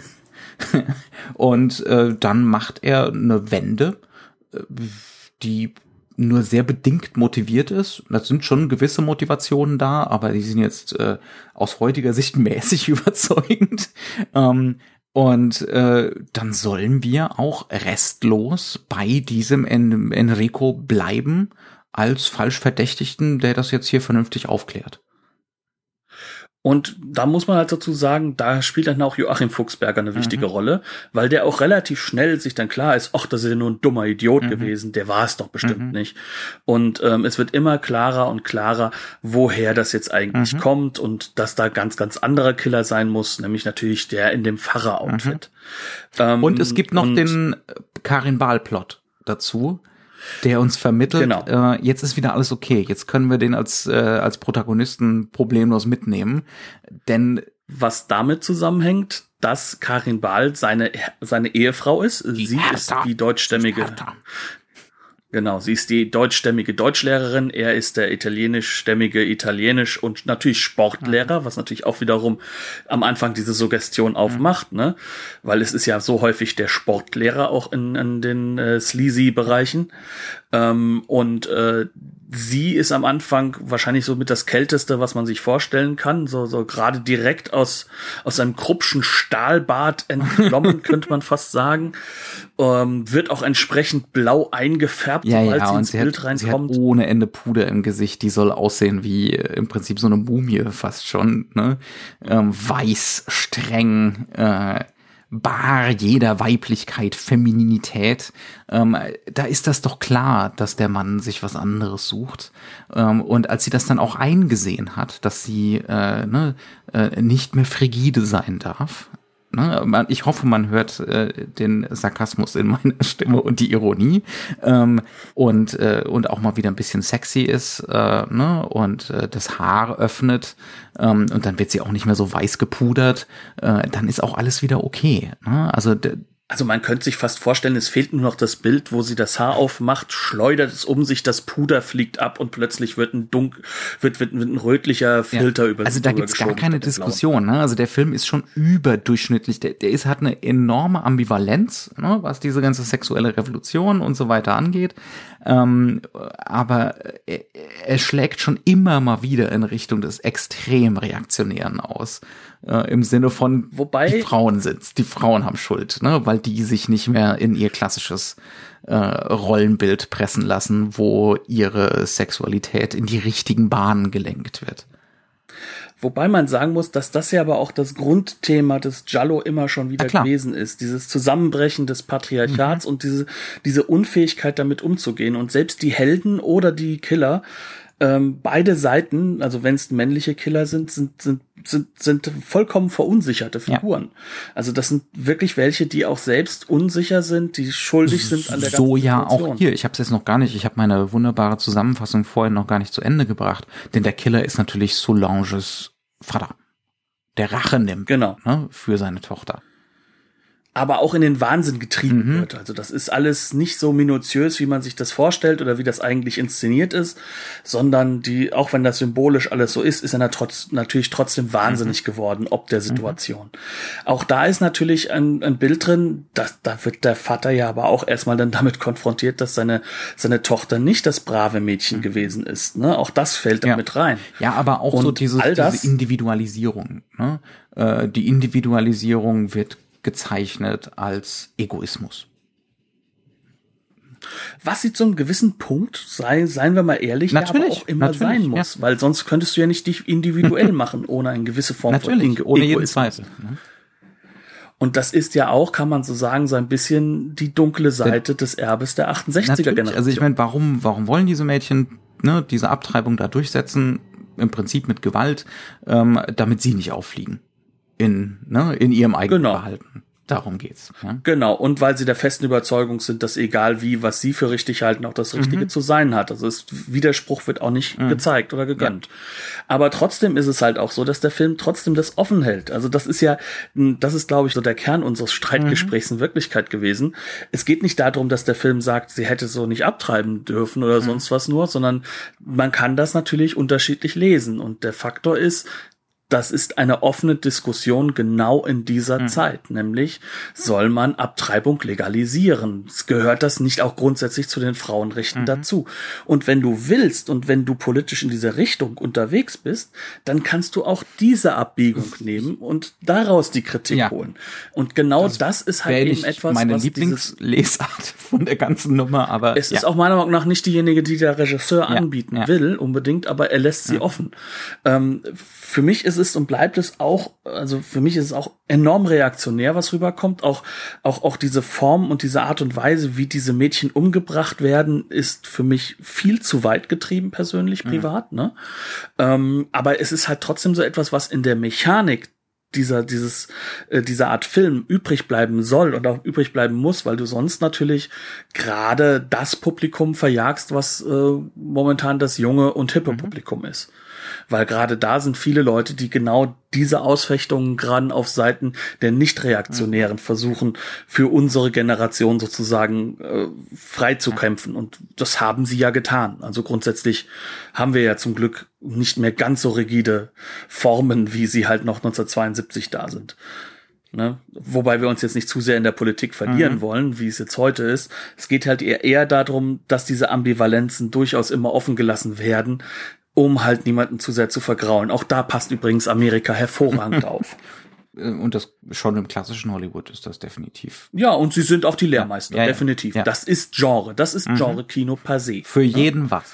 *laughs* und äh, dann macht er eine Wende, äh, die nur sehr bedingt motiviert ist. Da sind schon gewisse Motivationen da, aber die sind jetzt äh, aus heutiger Sicht *laughs* mäßig überzeugend. Ähm, und äh, dann sollen wir auch restlos bei diesem en Enrico bleiben als Falschverdächtigten, der das jetzt hier vernünftig aufklärt. Und da muss man halt dazu sagen, da spielt dann auch Joachim Fuchsberger eine wichtige mhm. Rolle, weil der auch relativ schnell sich dann klar ist, ach, das ist ja nur ein dummer Idiot mhm. gewesen, der war es doch bestimmt mhm. nicht. Und ähm, es wird immer klarer und klarer, woher das jetzt eigentlich mhm. kommt und dass da ganz, ganz anderer Killer sein muss, nämlich natürlich der in dem Pfarrer-Outfit. Ähm, und es gibt noch den Karin Bahl-Plot dazu der uns vermittelt, genau. äh, jetzt ist wieder alles okay, jetzt können wir den als, äh, als Protagonisten problemlos mitnehmen, denn was damit zusammenhängt, dass Karin Bahl seine, seine Ehefrau ist. Die Sie Hertha. ist die deutschstämmige, Genau, sie ist die deutschstämmige Deutschlehrerin, er ist der italienischstämmige Italienisch und natürlich Sportlehrer, mhm. was natürlich auch wiederum am Anfang diese Suggestion aufmacht, ne? Weil es ist ja so häufig der Sportlehrer auch in, in den äh, sleazy Bereichen. Ähm, und äh, sie ist am Anfang wahrscheinlich so mit das Kälteste, was man sich vorstellen kann. So, so gerade direkt aus, aus einem Kruppschen Stahlbad entnommen, *laughs* könnte man fast sagen. Ähm, wird auch entsprechend blau eingefärbt, ja, sobald ja, sie ins sie Bild hat, reinkommt. Sie hat ohne Ende Puder im Gesicht. Die soll aussehen wie äh, im Prinzip so eine Mumie fast schon. Ne? Ähm, weiß, streng, äh, bar jeder Weiblichkeit, Femininität, ähm, da ist das doch klar, dass der Mann sich was anderes sucht. Ähm, und als sie das dann auch eingesehen hat, dass sie äh, ne, äh, nicht mehr frigide sein darf, Ne? Ich hoffe, man hört äh, den Sarkasmus in meiner *laughs* Stimme und die Ironie ähm, und, äh, und auch mal wieder ein bisschen sexy ist äh, ne? und äh, das Haar öffnet ähm, und dann wird sie auch nicht mehr so weiß gepudert, äh, dann ist auch alles wieder okay. Ne? Also also man könnte sich fast vorstellen, es fehlt nur noch das Bild, wo sie das Haar aufmacht, schleudert es um sich, das Puder fliegt ab und plötzlich wird ein dunk, wird, wird, wird ein rötlicher Filter ja, über Also da gibt's gar keine Diskussion. Ne? Also der Film ist schon überdurchschnittlich. Der, der ist hat eine enorme Ambivalenz, ne? was diese ganze sexuelle Revolution und so weiter angeht. Ähm, aber er, er schlägt schon immer mal wieder in Richtung des extrem Reaktionären aus. Äh, Im Sinne von, Wobei, die Frauen sind, die Frauen haben Schuld, ne? weil die sich nicht mehr in ihr klassisches äh, Rollenbild pressen lassen, wo ihre Sexualität in die richtigen Bahnen gelenkt wird. Wobei man sagen muss, dass das ja aber auch das Grundthema des Jallo immer schon wieder gewesen ist. Dieses Zusammenbrechen des Patriarchats mhm. und diese, diese Unfähigkeit damit umzugehen. Und selbst die Helden oder die Killer ähm, beide Seiten, also wenn es männliche Killer sind, sind, sind, sind, sind vollkommen verunsicherte Figuren. Ja. Also das sind wirklich welche, die auch selbst unsicher sind, die schuldig sind an der ganzen So ja Situation. auch hier. Ich habe es jetzt noch gar nicht, ich habe meine wunderbare Zusammenfassung vorhin noch gar nicht zu Ende gebracht. Denn der Killer ist natürlich Solanges Vater. Der Rache nimmt genau. ne, für seine Tochter aber auch in den Wahnsinn getrieben mhm. wird. Also das ist alles nicht so minutiös, wie man sich das vorstellt oder wie das eigentlich inszeniert ist, sondern die, auch wenn das symbolisch alles so ist, ist er trotz, natürlich trotzdem wahnsinnig mhm. geworden, ob der mhm. Situation. Mhm. Auch da ist natürlich ein, ein Bild drin, dass, da wird der Vater ja aber auch erstmal dann damit konfrontiert, dass seine, seine Tochter nicht das brave Mädchen mhm. gewesen ist. Ne? Auch das fällt ja. damit rein. Ja, aber auch Und so dieses, all das, diese Individualisierung. Ne? Äh, die Individualisierung wird gezeichnet als Egoismus. Was sie zum gewissen Punkt, sei, seien wir mal ehrlich, natürlich, ja, auch immer sein muss, ja. weil sonst könntest du ja nicht dich individuell *laughs* machen, ohne eine gewisse Form natürlich, von ohne jeden Zweifel. Ne? Und das ist ja auch, kann man so sagen, so ein bisschen die dunkle Seite des Erbes der 68er Generation. Also ich meine, warum, warum wollen diese Mädchen ne, diese Abtreibung da durchsetzen? Im Prinzip mit Gewalt, ähm, damit sie nicht auffliegen in, ne, in ihrem eigenen genau. Verhalten. Darum geht's. Ja? Genau, und weil sie der festen Überzeugung sind, dass egal wie, was sie für richtig halten, auch das Richtige mhm. zu sein hat. Also es, Widerspruch wird auch nicht mhm. gezeigt oder gegönnt. Ja. Aber trotzdem ist es halt auch so, dass der Film trotzdem das offen hält. Also das ist ja, das ist, glaube ich, so der Kern unseres Streitgesprächs mhm. in Wirklichkeit gewesen. Es geht nicht darum, dass der Film sagt, sie hätte so nicht abtreiben dürfen oder mhm. sonst was nur, sondern man kann das natürlich unterschiedlich lesen. Und der Faktor ist, das ist eine offene Diskussion genau in dieser mhm. Zeit, nämlich soll man Abtreibung legalisieren? Gehört das nicht auch grundsätzlich zu den Frauenrechten mhm. dazu? Und wenn du willst und wenn du politisch in dieser Richtung unterwegs bist, dann kannst du auch diese Abbiegung nehmen und daraus die Kritik ja. holen. Und genau das, das ist halt eben etwas, meine was Lieblingslesart *laughs* von der ganzen Nummer, aber es ja. ist auch meiner Meinung nach nicht diejenige, die der Regisseur ja. anbieten will, unbedingt, aber er lässt sie offen. Ähm, für mich ist es und bleibt es auch, also für mich ist es auch enorm reaktionär, was rüberkommt. Auch, auch, auch diese Form und diese Art und Weise, wie diese Mädchen umgebracht werden, ist für mich viel zu weit getrieben, persönlich, mhm. privat, ne? Ähm, aber es ist halt trotzdem so etwas, was in der Mechanik dieser dieses äh, dieser Art Film übrig bleiben soll und auch übrig bleiben muss, weil du sonst natürlich gerade das Publikum verjagst, was äh, momentan das junge und hippe mhm. Publikum ist weil gerade da sind viele Leute, die genau diese Ausfechtungen gerade auf Seiten der Nicht-Reaktionären mhm. versuchen, für unsere Generation sozusagen äh, frei zu kämpfen. Und das haben sie ja getan. Also grundsätzlich haben wir ja zum Glück nicht mehr ganz so rigide Formen, wie sie halt noch 1972 da sind. Ne? Wobei wir uns jetzt nicht zu sehr in der Politik verlieren mhm. wollen, wie es jetzt heute ist. Es geht halt eher, eher darum, dass diese Ambivalenzen durchaus immer offen gelassen werden, um halt niemanden zu sehr zu vergrauen. Auch da passt übrigens Amerika hervorragend *laughs* auf. Äh, und das schon im klassischen Hollywood ist das definitiv. Ja, und sie sind auch die Lehrmeister, ja, ja, definitiv. Ja. Das ist Genre, das ist mhm. Genre-Kino per se. Für jeden was.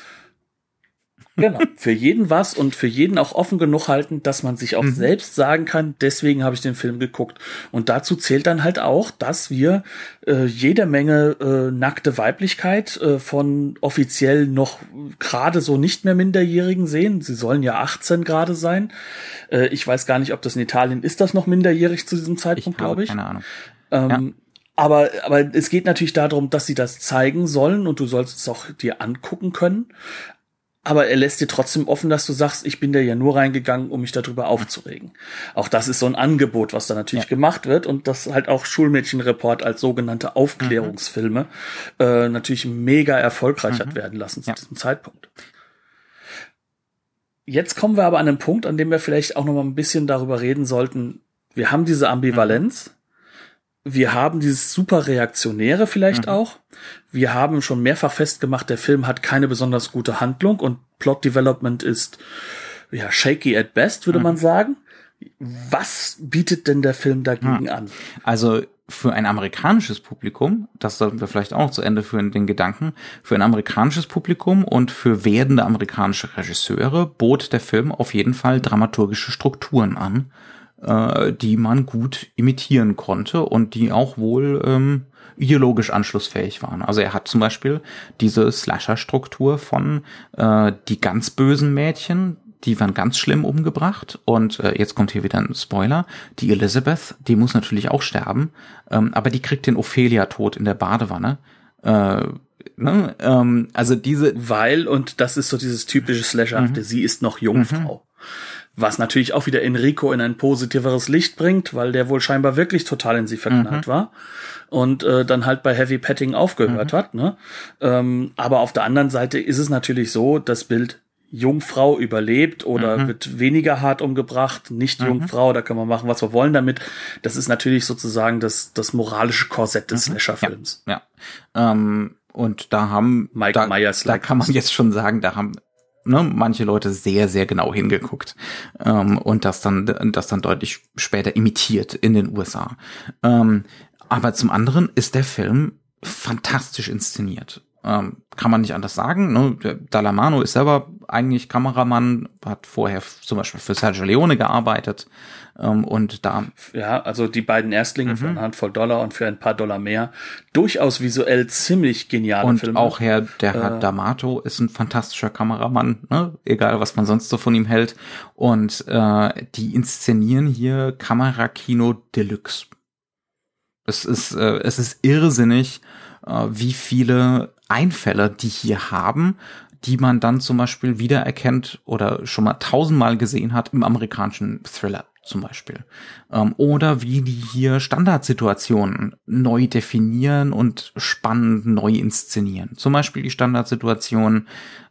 Genau. *laughs* Für jeden was und für jeden auch offen genug halten, dass man sich auch mhm. selbst sagen kann, deswegen habe ich den Film geguckt. Und dazu zählt dann halt auch, dass wir äh, jede Menge äh, nackte Weiblichkeit äh, von offiziell noch gerade so nicht mehr Minderjährigen sehen. Sie sollen ja 18 gerade sein. Äh, ich weiß gar nicht, ob das in Italien ist das noch minderjährig zu diesem Zeitpunkt, glaube ich. Keine Ahnung. Ähm, ja. Aber, aber es geht natürlich darum, dass sie das zeigen sollen und du sollst es auch dir angucken können aber er lässt dir trotzdem offen, dass du sagst, ich bin da ja nur reingegangen, um mich darüber aufzuregen. Auch das ist so ein Angebot, was da natürlich ja. gemacht wird und das halt auch Schulmädchenreport als sogenannte Aufklärungsfilme mhm. äh, natürlich mega erfolgreich mhm. hat werden lassen zu ja. diesem Zeitpunkt. Jetzt kommen wir aber an einen Punkt, an dem wir vielleicht auch noch mal ein bisschen darüber reden sollten. Wir haben diese Ambivalenz. Mhm wir haben dieses super Reaktionäre vielleicht mhm. auch. Wir haben schon mehrfach festgemacht, der Film hat keine besonders gute Handlung und Plot Development ist ja shaky at best, würde mhm. man sagen. Was bietet denn der Film dagegen mhm. an? Also für ein amerikanisches Publikum, das sollten wir vielleicht auch zu Ende führen, den Gedanken, für ein amerikanisches Publikum und für werdende amerikanische Regisseure bot der Film auf jeden Fall dramaturgische Strukturen an, äh, die man gut imitieren konnte und die auch wohl ähm, ideologisch anschlussfähig waren. Also er hat zum Beispiel diese Slasher-Struktur von äh, die ganz bösen Mädchen, die waren ganz schlimm umgebracht. Und äh, jetzt kommt hier wieder ein Spoiler. Die Elizabeth, die muss natürlich auch sterben, ähm, aber die kriegt den Ophelia-Tod in der Badewanne. Äh, ne? ähm, also diese. Weil, und das ist so dieses typische Slasherhafte, mhm. sie ist noch Jungfrau. Mhm. Was natürlich auch wieder Enrico in ein positiveres Licht bringt, weil der wohl scheinbar wirklich total in sie verknallt mhm. war und äh, dann halt bei Heavy Petting aufgehört mhm. hat. Ne? Ähm, aber auf der anderen Seite ist es natürlich so, das Bild Jungfrau überlebt oder mhm. wird weniger hart umgebracht, nicht mhm. Jungfrau, da können wir machen, was wir wollen damit. Das ist natürlich sozusagen das, das moralische Korsett des mhm. Slasher-Films. Ja. ja. Ähm, und da haben Mike da, Myers da kann man jetzt schon sagen, da haben ne, manche Leute sehr, sehr genau hingeguckt ähm, und das dann, das dann deutlich später imitiert in den USA. Ähm, aber zum anderen ist der Film fantastisch inszeniert. Ähm, kann man nicht anders sagen. Ne? Der Dalamano ist selber eigentlich Kameramann, hat vorher zum Beispiel für Sergio Leone gearbeitet. Ähm, und da. Ja, also die beiden Erstlinge mhm. für eine Handvoll Dollar und für ein paar Dollar mehr. Durchaus visuell ziemlich geniale und Filme. Auch Herr, der Herr äh, D'Amato ist ein fantastischer Kameramann, ne? egal was man sonst so von ihm hält. Und äh, die inszenieren hier Kamerakino Deluxe. Es ist, äh, es ist irrsinnig, äh, wie viele Einfälle die hier haben, die man dann zum Beispiel wiedererkennt oder schon mal tausendmal gesehen hat im amerikanischen Thriller zum Beispiel. Ähm, oder wie die hier Standardsituationen neu definieren und spannend neu inszenieren. Zum Beispiel die Standardsituation,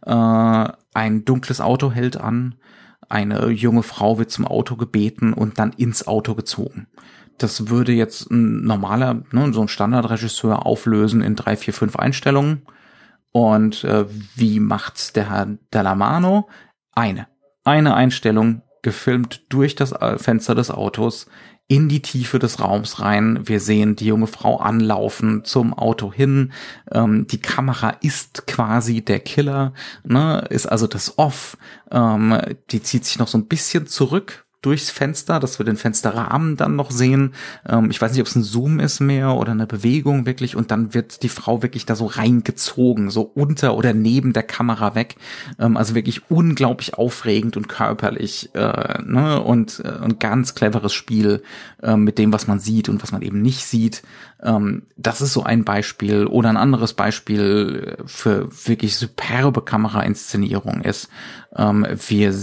äh, ein dunkles Auto hält an, eine junge Frau wird zum Auto gebeten und dann ins Auto gezogen. Das würde jetzt ein normaler, ne, so ein Standardregisseur auflösen in drei, vier, fünf Einstellungen. Und äh, wie macht's der Herr Dallamano? Eine. Eine Einstellung, gefilmt durch das äh, Fenster des Autos in die Tiefe des Raums rein. Wir sehen die junge Frau anlaufen zum Auto hin. Ähm, die Kamera ist quasi der Killer, ne? ist also das Off. Ähm, die zieht sich noch so ein bisschen zurück durchs Fenster, dass wir den Fensterrahmen dann noch sehen. Ähm, ich weiß nicht, ob es ein Zoom ist mehr oder eine Bewegung wirklich und dann wird die Frau wirklich da so reingezogen, so unter oder neben der Kamera weg. Ähm, also wirklich unglaublich aufregend und körperlich äh, ne? und, äh, und ganz cleveres Spiel äh, mit dem, was man sieht und was man eben nicht sieht. Ähm, das ist so ein Beispiel. Oder ein anderes Beispiel für wirklich superbe Kamerainszenierung ist, ähm, wir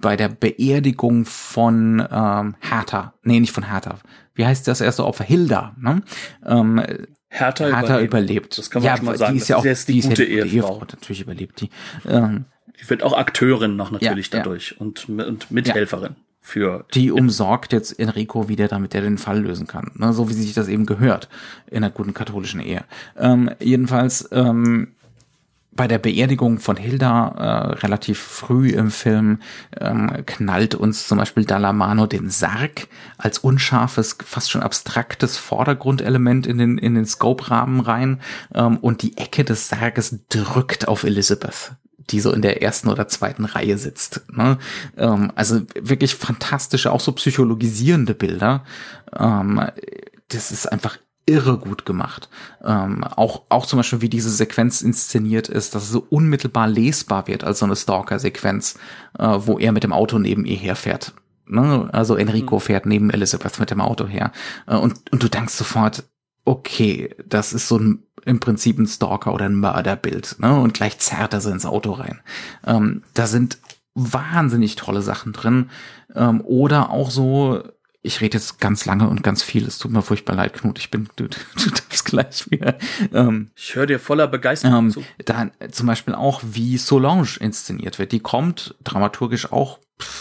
bei der Beerdigung von ähm, Hertha, nee, nicht von Hertha, wie heißt das erste Opfer? Hilda, ne? Ähm, Hertha, Hertha überlebt. Das kann man ja, schon mal sagen. Die ist ja auch ist die, die gute Ehefrau. Ehefrau. Natürlich überlebt die. Ähm, die wird auch Akteurin noch natürlich ja, dadurch ja. Und, und Mithelferin. für. Die umsorgt jetzt Enrico wieder, damit er den Fall lösen kann. Ne? So wie sich das eben gehört in einer guten katholischen Ehe. Ähm, jedenfalls, ähm, bei der Beerdigung von Hilda äh, relativ früh im Film ähm, knallt uns zum Beispiel Dallamano den Sarg als unscharfes, fast schon abstraktes Vordergrundelement in den in den Scope-Rahmen rein ähm, und die Ecke des Sarges drückt auf Elizabeth die so in der ersten oder zweiten Reihe sitzt. Ne? Ähm, also wirklich fantastische, auch so psychologisierende Bilder. Ähm, das ist einfach irre gut gemacht. Ähm, auch, auch zum Beispiel, wie diese Sequenz inszeniert ist, dass es so unmittelbar lesbar wird als so eine Stalker-Sequenz, äh, wo er mit dem Auto neben ihr herfährt. Ne? Also Enrico mhm. fährt neben Elizabeth mit dem Auto her. Äh, und, und du denkst sofort, okay, das ist so ein, im Prinzip ein Stalker oder ein Mörderbild. Ne? Und gleich zerrt er sie ins Auto rein. Ähm, da sind wahnsinnig tolle Sachen drin. Ähm, oder auch so ich rede jetzt ganz lange und ganz viel. Es tut mir furchtbar leid, Knut. Ich bin, du, *laughs* du darfst gleich wieder. Ähm, ich höre dir voller Begeisterung ähm, zu. Da zum Beispiel auch, wie Solange inszeniert wird. Die kommt dramaturgisch auch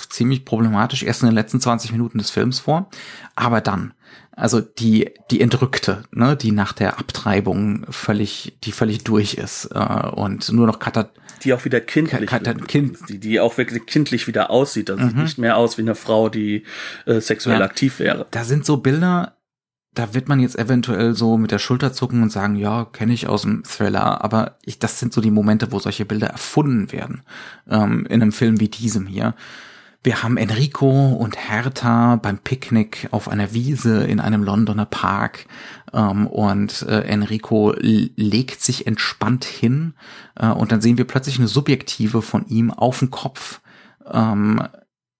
ziemlich problematisch erst in den letzten 20 Minuten des Films vor. Aber dann, also die, die Entrückte, ne, die nach der Abtreibung völlig, die völlig durch ist äh, und nur noch Katat die auch wieder kindlich, kind die, die auch wirklich kindlich wieder aussieht. Also mhm. sieht nicht mehr aus wie eine Frau, die äh, sexuell ja. aktiv wäre. Da sind so Bilder, da wird man jetzt eventuell so mit der Schulter zucken und sagen, ja, kenne ich aus dem Thriller, aber ich, das sind so die Momente, wo solche Bilder erfunden werden ähm, in einem Film wie diesem hier. Wir haben Enrico und Hertha beim Picknick auf einer Wiese in einem Londoner Park ähm, und äh, Enrico legt sich entspannt hin äh, und dann sehen wir plötzlich eine Subjektive von ihm auf dem Kopf, ähm,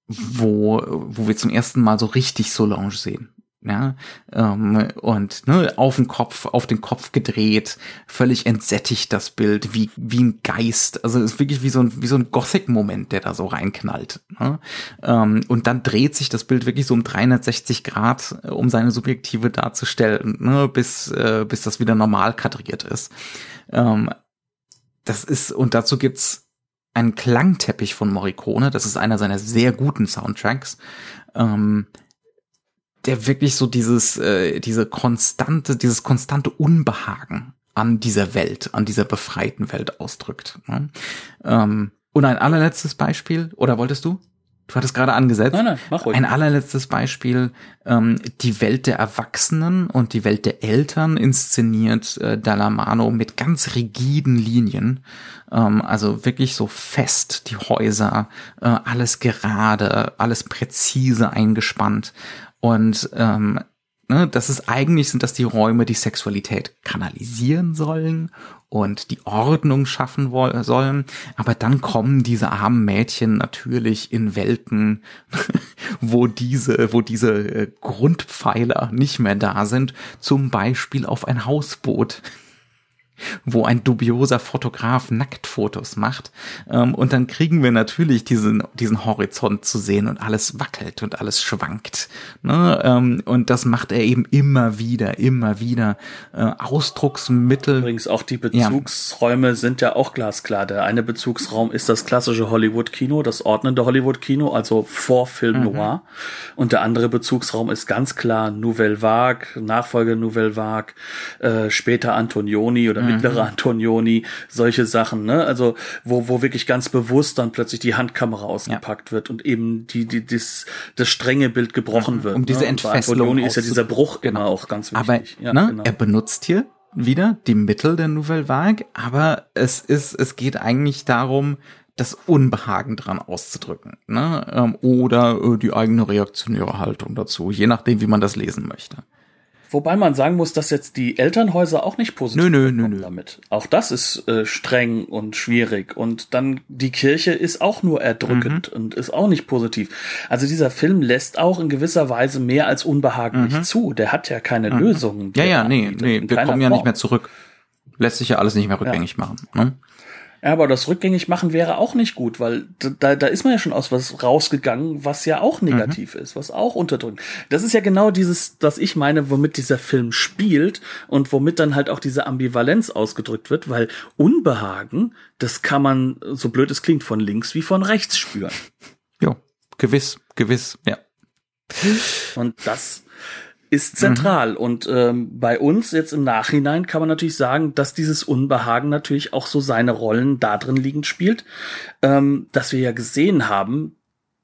wo, wo wir zum ersten Mal so richtig Solange sehen ja, ähm, und ne, auf den Kopf, auf den Kopf gedreht, völlig entsättigt das Bild, wie wie ein Geist, also es ist wirklich wie so ein wie so ein Gothic-Moment, der da so reinknallt. Ne? Ähm, und dann dreht sich das Bild wirklich so um 360 Grad, äh, um seine Subjektive darzustellen, ne, bis äh, bis das wieder normal kadriert ist. Ähm, das ist und dazu gibt's einen Klangteppich von Morricone, das ist einer seiner sehr guten Soundtracks. Ähm, der wirklich so dieses, äh, diese konstante, dieses konstante Unbehagen an dieser Welt, an dieser befreiten Welt ausdrückt. Ne? Ähm, und ein allerletztes Beispiel, oder wolltest du? Du hattest gerade angesetzt. Nein, nein, mach ruhig. Ein allerletztes Beispiel, ähm, die Welt der Erwachsenen und die Welt der Eltern inszeniert äh, Dallamano mit ganz rigiden Linien. Ähm, also wirklich so fest, die Häuser, äh, alles gerade, alles präzise eingespannt. Und ähm, ne, das ist eigentlich sind das die Räume, die Sexualität kanalisieren sollen und die Ordnung schaffen sollen. Aber dann kommen diese armen Mädchen natürlich in Welten, *laughs* wo diese, wo diese äh, Grundpfeiler nicht mehr da sind. Zum Beispiel auf ein Hausboot wo ein dubioser Fotograf Nacktfotos macht. Ähm, und dann kriegen wir natürlich diesen, diesen Horizont zu sehen und alles wackelt und alles schwankt. Ne? Ähm, und das macht er eben immer wieder, immer wieder. Äh, Ausdrucksmittel. Übrigens auch die Bezugsräume ja. sind ja auch glasklar. Der eine Bezugsraum ist das klassische Hollywood-Kino, das ordnende Hollywood-Kino, also vor Film mhm. Noir. Und der andere Bezugsraum ist ganz klar Nouvelle Vague, Nachfolge Nouvelle Vague, äh, später Antonioni oder mittlere mhm. Antonioni, solche Sachen, ne? Also, wo, wo wirklich ganz bewusst dann plötzlich die Handkamera ausgepackt ja. wird und eben die, die, das, das strenge Bild gebrochen mhm. wird. Um diese ne? Entfesselung. Antonioni ist ja dieser Bruch genau. auch ganz wichtig. Aber, ja, ne, genau. er benutzt hier wieder die Mittel der Nouvelle Vague, aber es ist, es geht eigentlich darum, das Unbehagen dran auszudrücken, ne? Ähm, oder äh, die eigene reaktionäre Haltung dazu, je nachdem, wie man das lesen möchte. Wobei man sagen muss, dass jetzt die Elternhäuser auch nicht positiv nö, nö, nö, nö. damit. Auch das ist äh, streng und schwierig. Und dann die Kirche ist auch nur erdrückend mhm. und ist auch nicht positiv. Also dieser Film lässt auch in gewisser Weise mehr als unbehaglich mhm. zu. Der hat ja keine mhm. Lösungen. Ja, ja, nee, nee, wir kommen ja Form. nicht mehr zurück. Lässt sich ja alles nicht mehr rückgängig ja. machen. Ne? Ja, aber das rückgängig machen wäre auch nicht gut, weil da, da ist man ja schon aus was rausgegangen, was ja auch negativ mhm. ist, was auch unterdrückt. Das ist ja genau dieses, was ich meine, womit dieser Film spielt und womit dann halt auch diese Ambivalenz ausgedrückt wird, weil Unbehagen, das kann man, so blöd es klingt, von links wie von rechts spüren. *laughs* Ja, gewiss, gewiss, ja. Und das ist zentral. Mhm. Und ähm, bei uns jetzt im Nachhinein kann man natürlich sagen, dass dieses Unbehagen natürlich auch so seine Rollen da drin liegend spielt, ähm, dass wir ja gesehen haben,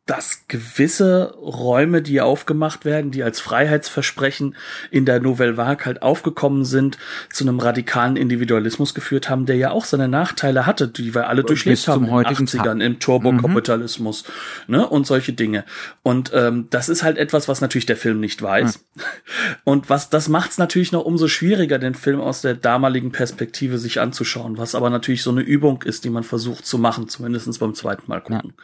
dass gewisse Räume, die aufgemacht werden, die als Freiheitsversprechen in der Nouvelle Vague halt aufgekommen sind, zu einem radikalen Individualismus geführt haben, der ja auch seine Nachteile hatte, die wir alle und durchlebt haben in den 80ern, im Turbokapitalismus, mhm. ne, und solche Dinge. Und ähm, das ist halt etwas, was natürlich der Film nicht weiß. Mhm. *laughs* Und was das macht es natürlich noch umso schwieriger, den Film aus der damaligen Perspektive sich anzuschauen, was aber natürlich so eine Übung ist, die man versucht zu machen, zumindestens beim zweiten Mal gucken. Ja.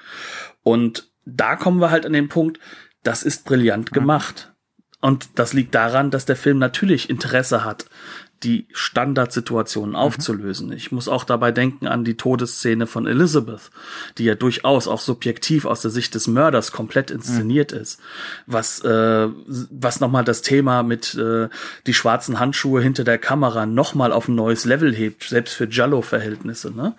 Und da kommen wir halt an den Punkt, das ist brillant gemacht. Und das liegt daran, dass der Film natürlich Interesse hat, die Standardsituationen mhm. aufzulösen. Ich muss auch dabei denken an die Todesszene von Elizabeth, die ja durchaus auch subjektiv aus der Sicht des Mörders komplett inszeniert mhm. ist. Was, äh, was nochmal das Thema mit äh, die schwarzen Handschuhe hinter der Kamera nochmal auf ein neues Level hebt, selbst für Jallo-Verhältnisse. Ne?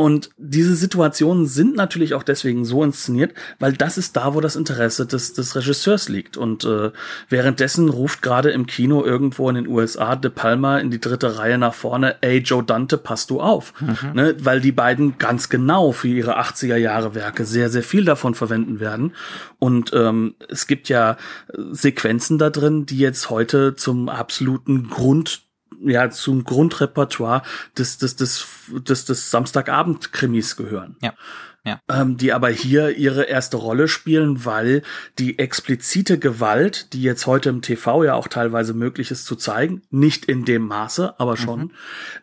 Und diese Situationen sind natürlich auch deswegen so inszeniert, weil das ist da, wo das Interesse des, des Regisseurs liegt. Und äh, währenddessen ruft gerade im Kino irgendwo in den USA De Palma in die dritte Reihe nach vorne, ey Joe Dante, passt du auf. Mhm. Ne? Weil die beiden ganz genau für ihre 80er Jahre Werke sehr, sehr viel davon verwenden werden. Und ähm, es gibt ja Sequenzen da drin, die jetzt heute zum absoluten Grund ja zum Grundrepertoire des des des des, des Samstagabend-Krimis gehören. Ja ja. ähm, die aber hier ihre erste Rolle spielen, weil die explizite Gewalt, die jetzt heute im TV ja auch teilweise möglich ist zu zeigen, nicht in dem Maße, aber schon, mhm.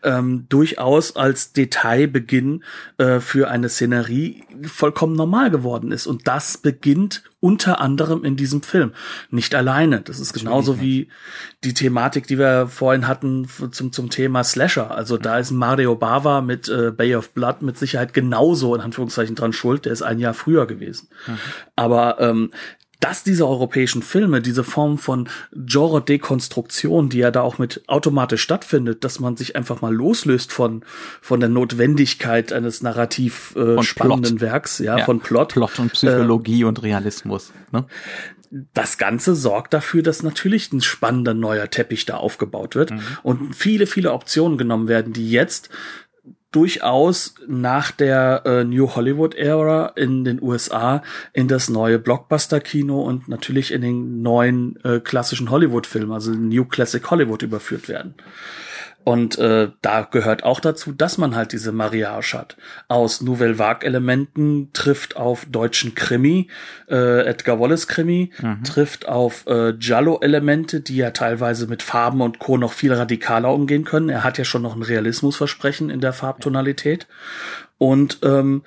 ähm, durchaus als Detailbeginn äh, für eine Szenerie vollkommen normal geworden ist. Und das beginnt unter anderem in diesem Film. Nicht alleine. Das ist genauso wie die Thematik, die wir vorhin hatten zum, zum Thema Slasher. Also da ist Mario Bava mit äh, Bay of Blood mit Sicherheit genauso in Anführungszeichen dran schuld. Der ist ein Jahr früher gewesen. Mhm. Aber ähm, dass diese europäischen Filme, diese Form von Genre-Dekonstruktion, die ja da auch mit automatisch stattfindet, dass man sich einfach mal loslöst von, von der Notwendigkeit eines narrativ äh, spannenden Plot. Werks, ja, ja, von Plot. Plot und Psychologie äh, und Realismus. Ne? Das Ganze sorgt dafür, dass natürlich ein spannender neuer Teppich da aufgebaut wird mhm. und viele, viele Optionen genommen werden, die jetzt durchaus nach der äh, New Hollywood Ära in den USA in das neue Blockbuster Kino und natürlich in den neuen äh, klassischen Hollywood Film, also New Classic Hollywood überführt werden. Und äh, da gehört auch dazu, dass man halt diese Mariage hat. Aus Nouvelle Vague-Elementen trifft auf deutschen Krimi, äh, Edgar Wallace-Krimi, mhm. trifft auf äh, Giallo-Elemente, die ja teilweise mit Farben und Co. noch viel radikaler umgehen können. Er hat ja schon noch ein Realismusversprechen in der Farbtonalität. Und ähm,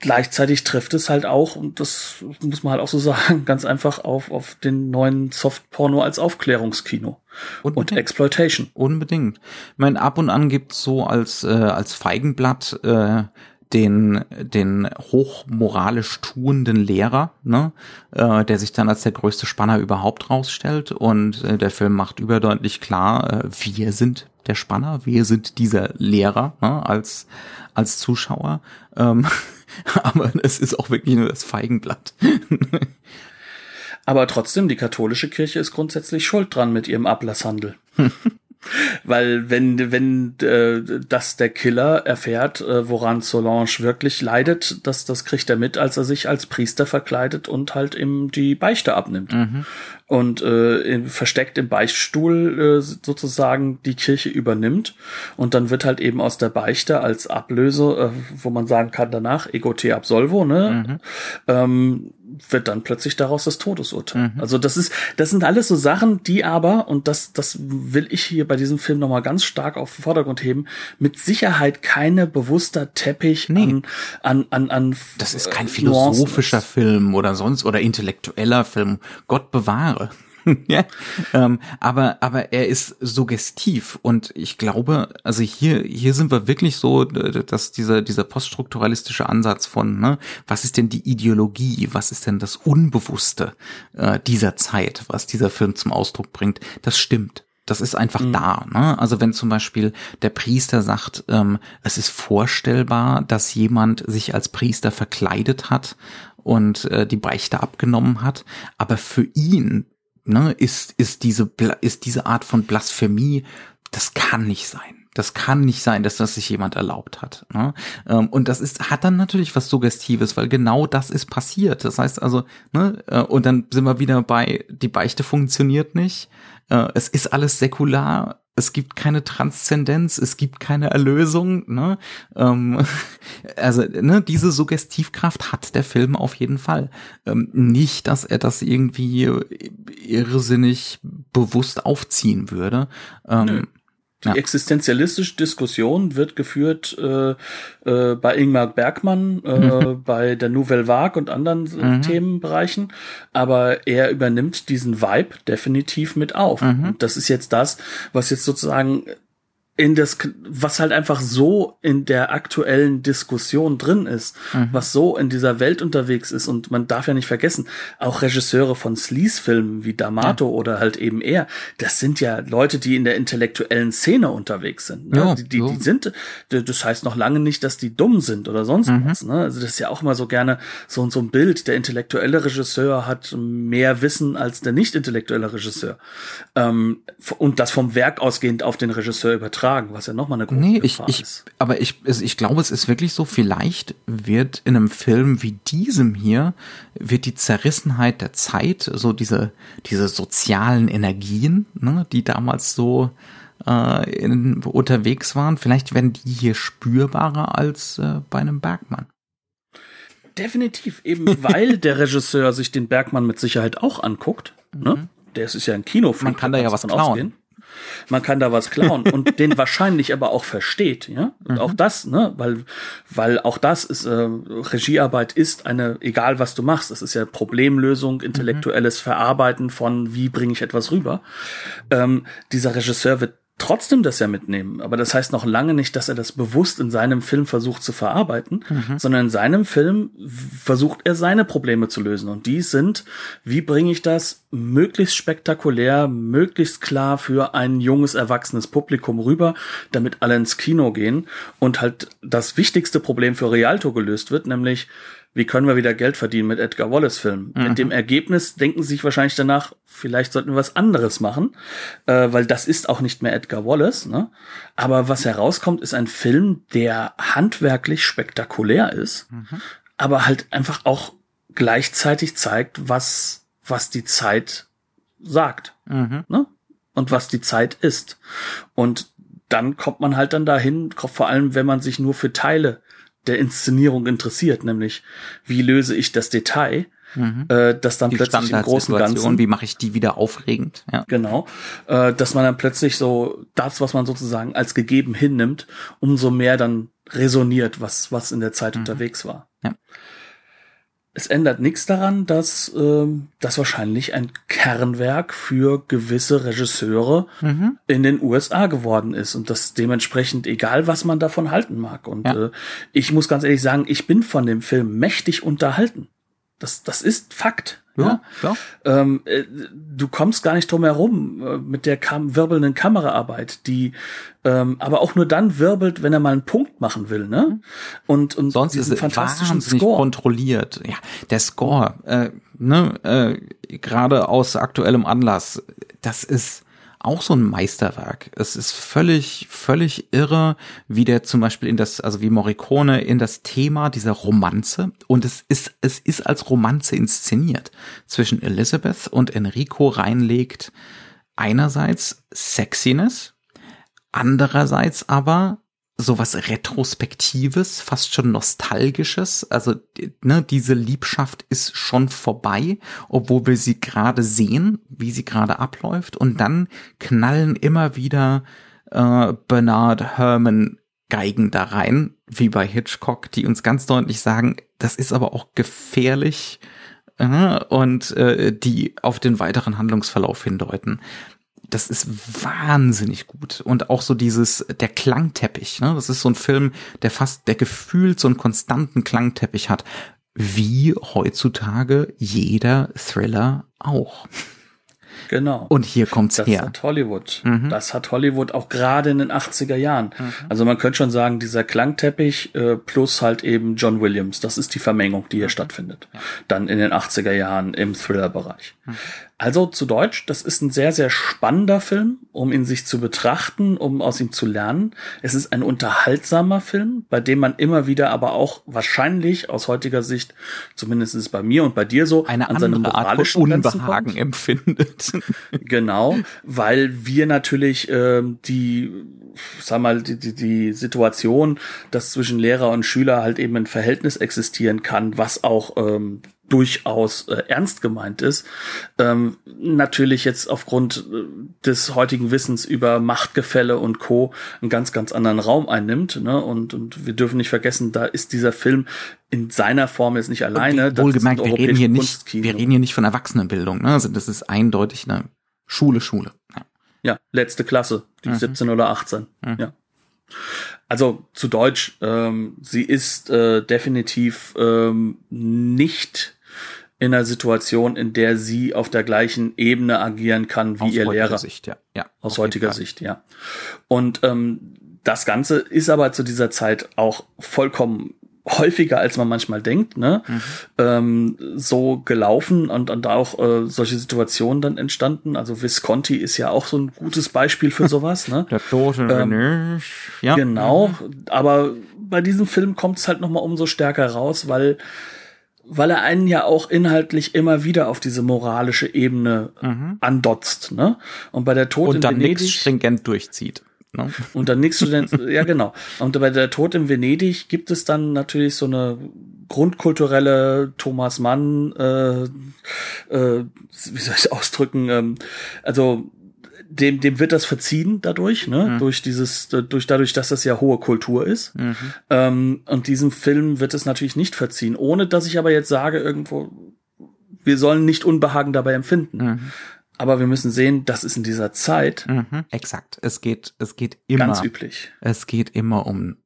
gleichzeitig trifft es halt auch, und das muss man halt auch so *laughs* sagen, ganz einfach auf, auf den neuen Softporno als Aufklärungskino Unbedingt. und Exploitation. Unbedingt. Ich meine, ab und an gibt's so als, äh, als Feigenblatt äh, den, den hochmoralisch tuenden Lehrer, ne, äh, der sich dann als der größte Spanner überhaupt rausstellt und äh, der Film macht überdeutlich klar, äh, wir sind der Spanner, wir sind dieser Lehrer ne, als als Zuschauer. Ähm, *laughs* *laughs* aber es ist auch wirklich nur das Feigenblatt. aber trotzdem, die katholische Kirche ist grundsätzlich schuld dran mit ihrem Ablasshandel. *laughs* Weil wenn, wenn äh, das der Killer erfährt, äh, woran Solange wirklich leidet, das, das kriegt er mit, als er sich als Priester verkleidet und halt ihm die Beichte abnimmt. Mhm. Und äh, in, versteckt im Beichtstuhl äh, sozusagen die Kirche übernimmt. Und dann wird halt eben aus der Beichte als Ablöse, äh, wo man sagen kann danach, ego te absolvo, ne? Mhm. Ähm, wird dann plötzlich daraus das Todesurteil. Mhm. Also das ist, das sind alles so Sachen, die aber, und das, das will ich hier bei diesem Film nochmal ganz stark auf den Vordergrund heben, mit Sicherheit keine bewusster Teppich nee. an, an, an, an Das ist kein philosophischer Film oder sonst oder intellektueller Film. Gott bewahre. *laughs* ja, ähm, aber aber er ist suggestiv und ich glaube, also hier hier sind wir wirklich so, dass dieser dieser poststrukturalistische Ansatz von, ne, was ist denn die Ideologie, was ist denn das Unbewusste äh, dieser Zeit, was dieser Film zum Ausdruck bringt, das stimmt. Das ist einfach mhm. da. Ne? Also wenn zum Beispiel der Priester sagt, ähm, es ist vorstellbar, dass jemand sich als Priester verkleidet hat und äh, die Beichte abgenommen hat. Aber für ihn ne, ist, ist, diese, ist diese Art von Blasphemie, das kann nicht sein. Das kann nicht sein, dass das sich jemand erlaubt hat. Ne? Ähm, und das ist, hat dann natürlich was Suggestives, weil genau das ist passiert. Das heißt also, ne, äh, und dann sind wir wieder bei, die Beichte funktioniert nicht. Äh, es ist alles säkular es gibt keine Transzendenz, es gibt keine Erlösung. Ne? Ähm, *laughs* also ne, diese Suggestivkraft hat der Film auf jeden Fall. Ähm, nicht, dass er das irgendwie irrsinnig bewusst aufziehen würde. Ähm, die ja. existenzialistische Diskussion wird geführt äh, äh, bei Ingmar Bergmann, äh, mhm. *laughs* bei der Nouvelle Vague und anderen mhm. Themenbereichen, aber er übernimmt diesen Vibe definitiv mit auf. Mhm. Und das ist jetzt das, was jetzt sozusagen in das, was halt einfach so in der aktuellen Diskussion drin ist, mhm. was so in dieser Welt unterwegs ist. Und man darf ja nicht vergessen, auch Regisseure von Sleaze-Filmen wie D'Amato ja. oder halt eben er, das sind ja Leute, die in der intellektuellen Szene unterwegs sind. Ne? Ja, die, die, die, sind, das heißt noch lange nicht, dass die dumm sind oder sonst mhm. was. Ne? Also das ist ja auch immer so gerne so, so ein Bild. Der intellektuelle Regisseur hat mehr Wissen als der nicht intellektuelle Regisseur. Ähm, und das vom Werk ausgehend auf den Regisseur übertragen übertragen, was ja nochmal eine große nee, ich, ich, ist. Aber ich, ich glaube, es ist wirklich so, vielleicht wird in einem Film wie diesem hier, wird die Zerrissenheit der Zeit, so diese, diese sozialen Energien, ne, die damals so äh, in, unterwegs waren, vielleicht werden die hier spürbarer als äh, bei einem Bergmann. Definitiv, eben *laughs* weil der Regisseur sich den Bergmann mit Sicherheit auch anguckt. Ne? Mhm. Der ist ja ein Kinofilm. Man kann da ja was klauen. Ausgehen. Man kann da was klauen und *laughs* den wahrscheinlich aber auch versteht, ja. Und mhm. auch das, ne, weil, weil auch das ist, äh, Regiearbeit ist eine, egal was du machst, es ist ja Problemlösung, intellektuelles mhm. Verarbeiten von, wie bringe ich etwas rüber. Ähm, dieser Regisseur wird trotzdem das ja mitnehmen. Aber das heißt noch lange nicht, dass er das bewusst in seinem Film versucht zu verarbeiten, mhm. sondern in seinem Film versucht er seine Probleme zu lösen. Und die sind, wie bringe ich das möglichst spektakulär, möglichst klar für ein junges, erwachsenes Publikum rüber, damit alle ins Kino gehen und halt das wichtigste Problem für Rialto gelöst wird, nämlich wie können wir wieder Geld verdienen mit Edgar Wallace Filmen. Mhm. Mit dem Ergebnis denken sie sich wahrscheinlich danach, vielleicht sollten wir was anderes machen, äh, weil das ist auch nicht mehr Edgar Wallace. Ne? Aber was herauskommt, ist ein Film, der handwerklich spektakulär ist, mhm. aber halt einfach auch gleichzeitig zeigt, was, was die Zeit sagt. Mhm. Ne? Und was die Zeit ist. Und dann kommt man halt dann dahin, vor allem wenn man sich nur für Teile der Inszenierung interessiert, nämlich wie löse ich das Detail, mhm. äh, dass dann die plötzlich im großen Ganzen, wie mache ich die wieder aufregend, ja. genau, äh, dass man dann plötzlich so das, was man sozusagen als gegeben hinnimmt, umso mehr dann resoniert, was was in der Zeit mhm. unterwegs war. Ja es ändert nichts daran, dass ähm, das wahrscheinlich ein Kernwerk für gewisse Regisseure mhm. in den USA geworden ist und das dementsprechend egal, was man davon halten mag. Und ja. äh, ich muss ganz ehrlich sagen, ich bin von dem Film mächtig unterhalten. Das, das ist Fakt. Ja, ja. Ähm, äh, du kommst gar nicht drum herum äh, mit der kam wirbelnden Kameraarbeit, die ähm, aber auch nur dann wirbelt, wenn er mal einen Punkt machen will, ne? Und und sonst ist es fantastischen Score kontrolliert. Ja, der Score, äh, ne, äh, gerade aus aktuellem Anlass, das ist auch so ein Meisterwerk. Es ist völlig, völlig irre, wie der zum Beispiel in das, also wie Morricone in das Thema dieser Romanze und es ist, es ist als Romanze inszeniert zwischen Elizabeth und Enrico reinlegt. Einerseits Sexiness, andererseits aber sowas Retrospektives, fast schon Nostalgisches. Also ne, diese Liebschaft ist schon vorbei, obwohl wir sie gerade sehen, wie sie gerade abläuft. Und dann knallen immer wieder äh, Bernard Herrmann Geigen da rein, wie bei Hitchcock, die uns ganz deutlich sagen, das ist aber auch gefährlich äh, und äh, die auf den weiteren Handlungsverlauf hindeuten das ist wahnsinnig gut. Und auch so dieses, der Klangteppich, ne? Das ist so ein Film, der fast, der gefühlt so einen konstanten Klangteppich hat. Wie heutzutage jeder Thriller auch. Genau. Und hier kommt's das her. hat Hollywood. Das hat Hollywood auch gerade in den 80er Jahren. Also man könnte schon sagen, dieser Klangteppich äh, plus halt eben John Williams, das ist die Vermengung, die hier stattfindet. Dann in den 80er Jahren im Thriller-Bereich. Also zu Deutsch, das ist ein sehr, sehr spannender Film, um ihn sich zu betrachten, um aus ihm zu lernen. Es ist ein unterhaltsamer Film, bei dem man immer wieder aber auch wahrscheinlich aus heutiger Sicht, zumindest ist es bei mir und bei dir so, Eine an seine andere Art moralischen von Unbehagen empfindet. *laughs* Genau, weil wir natürlich ähm, die, sag mal, die, die, die Situation, dass zwischen Lehrer und Schüler halt eben ein Verhältnis existieren kann, was auch ähm, durchaus äh, ernst gemeint ist, ähm, natürlich jetzt aufgrund äh, des heutigen Wissens über Machtgefälle und Co. einen ganz, ganz anderen Raum einnimmt. Ne? Und, und wir dürfen nicht vergessen, da ist dieser Film in seiner Form jetzt nicht alleine. Wohlgemerkt, wir reden hier nicht, wir reden hier nicht von Erwachsenenbildung, ne? Also das ist eindeutig eine Schule, Schule. Ja. Ja, letzte Klasse, die 17 oder 18. Ja. Also zu Deutsch, ähm, sie ist äh, definitiv ähm, nicht in einer Situation, in der sie auf der gleichen Ebene agieren kann wie Aus ihr heutiger Lehrer. Sicht, ja. ja Aus heutiger Fall. Sicht, ja. Und ähm, das Ganze ist aber zu dieser Zeit auch vollkommen häufiger, als man manchmal denkt, ne? Mhm. ähm, so gelaufen und, und auch äh, solche Situationen dann entstanden. Also Visconti ist ja auch so ein gutes Beispiel für *laughs* sowas, ne? Der tote Ähm. Ja. Genau, aber bei diesem Film kommt es halt noch mal umso stärker raus, weil weil er einen ja auch inhaltlich immer wieder auf diese moralische Ebene andotzt, ne? Und bei der Tod Mhm. Und in dann nichts Venedig stringent durchzieht. Ne? und dann nichts ja genau. Und bei der Tod in Venedig gibt es dann natürlich so eine grundkulturelle Thomas Mann, äh, äh, wie soll ich ausdrücken, ähm, also dem, dem wird das verziehen dadurch, ne? Durch dieses, durch dadurch, dass das ja hohe Kultur ist. Ähm, und diesem Film wird es natürlich nicht verziehen, ohne dass ich aber jetzt sage irgendwo, wir sollen nicht Unbehagen dabei empfinden. Aber wir müssen sehen, das ist in dieser Zeit Mhm. Exakt. Es geht, es geht immer. ganz üblich. Es geht immer um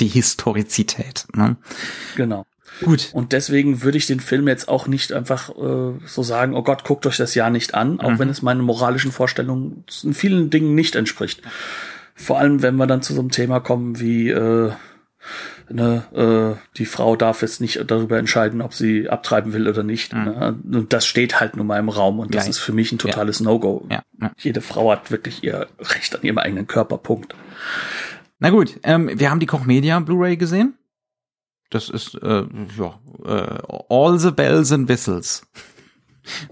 die Historizität. Ne? Genau. Gut. Und deswegen würde ich den Film jetzt auch nicht einfach äh, so sagen, oh Gott, guckt euch das ja nicht an, auch wenn es meinen moralischen Vorstellungen in vielen Dingen nicht entspricht. Vor allem, wenn wir dann zu so einem Thema kommen wie äh, ne, äh, die Frau darf jetzt nicht darüber entscheiden, ob sie abtreiben will oder nicht. Ne? Und das steht halt nun mal im Raum und das Ja. ist für mich ein totales No-Go. Ja, ja. Jede Frau hat wirklich ihr Recht an ihrem eigenen Körper. Punkt. Na gut, ähm, wir haben die Koch Media Blu-ray gesehen. Das ist äh, ja äh, All the Bells and Whistles. *laughs*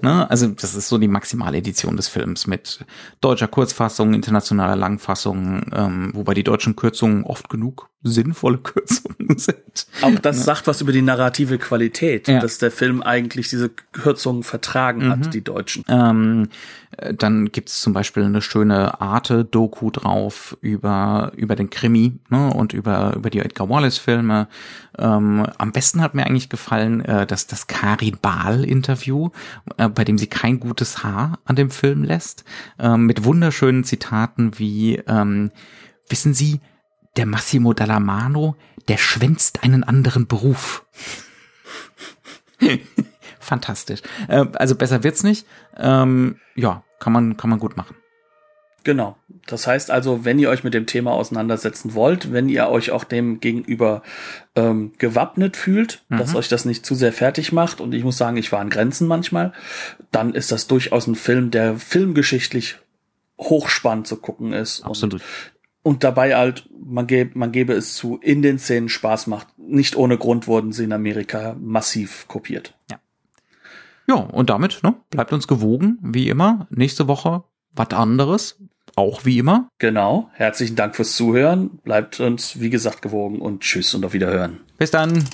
Ne? Also das ist so die Maximaledition des Films mit deutscher Kurzfassung, internationaler Langfassung, ähm, wobei die deutschen Kürzungen oft genug sinnvolle *laughs* Kürzungen sind. Auch das sagt was über die narrative Qualität, Ja. dass der Film eigentlich diese Kürzungen vertragen hat, die Deutschen. Ähm, äh, dann gibt's zum Beispiel eine schöne Arte-Doku drauf über, über den Krimi ne, und über, über die Edgar Wallace-Filme. Ähm, am besten hat mir eigentlich gefallen, äh, dass das Karibal-Interview, äh, bei dem sie kein gutes Haar an dem Film lässt, ähm, mit wunderschönen Zitaten wie ähm, Wissen Sie, der Massimo Dallamano, der schwänzt einen anderen Beruf. *laughs* Fantastisch. Äh, also besser wird's nicht. Ähm, ja, kann man, kann man gut machen. Genau. Das heißt also, wenn ihr euch mit dem Thema auseinandersetzen wollt, wenn ihr euch auch dem gegenüber ähm, gewappnet fühlt, dass euch das nicht zu sehr fertig macht, und ich muss sagen, ich war an Grenzen manchmal, dann ist das durchaus ein Film, der filmgeschichtlich hochspannend zu gucken ist. Absolut. Und, und dabei halt, man, gebe, man gebe es zu, in den Szenen Spaß macht. Nicht ohne Grund wurden sie in Amerika massiv kopiert. Ja, und damit ne, bleibt uns gewogen, wie immer. Nächste Woche was anderes, auch wie immer. Genau. Herzlichen Dank fürs Zuhören. Bleibt uns, wie gesagt, gewogen und tschüss und auf Wiederhören. Bis dann.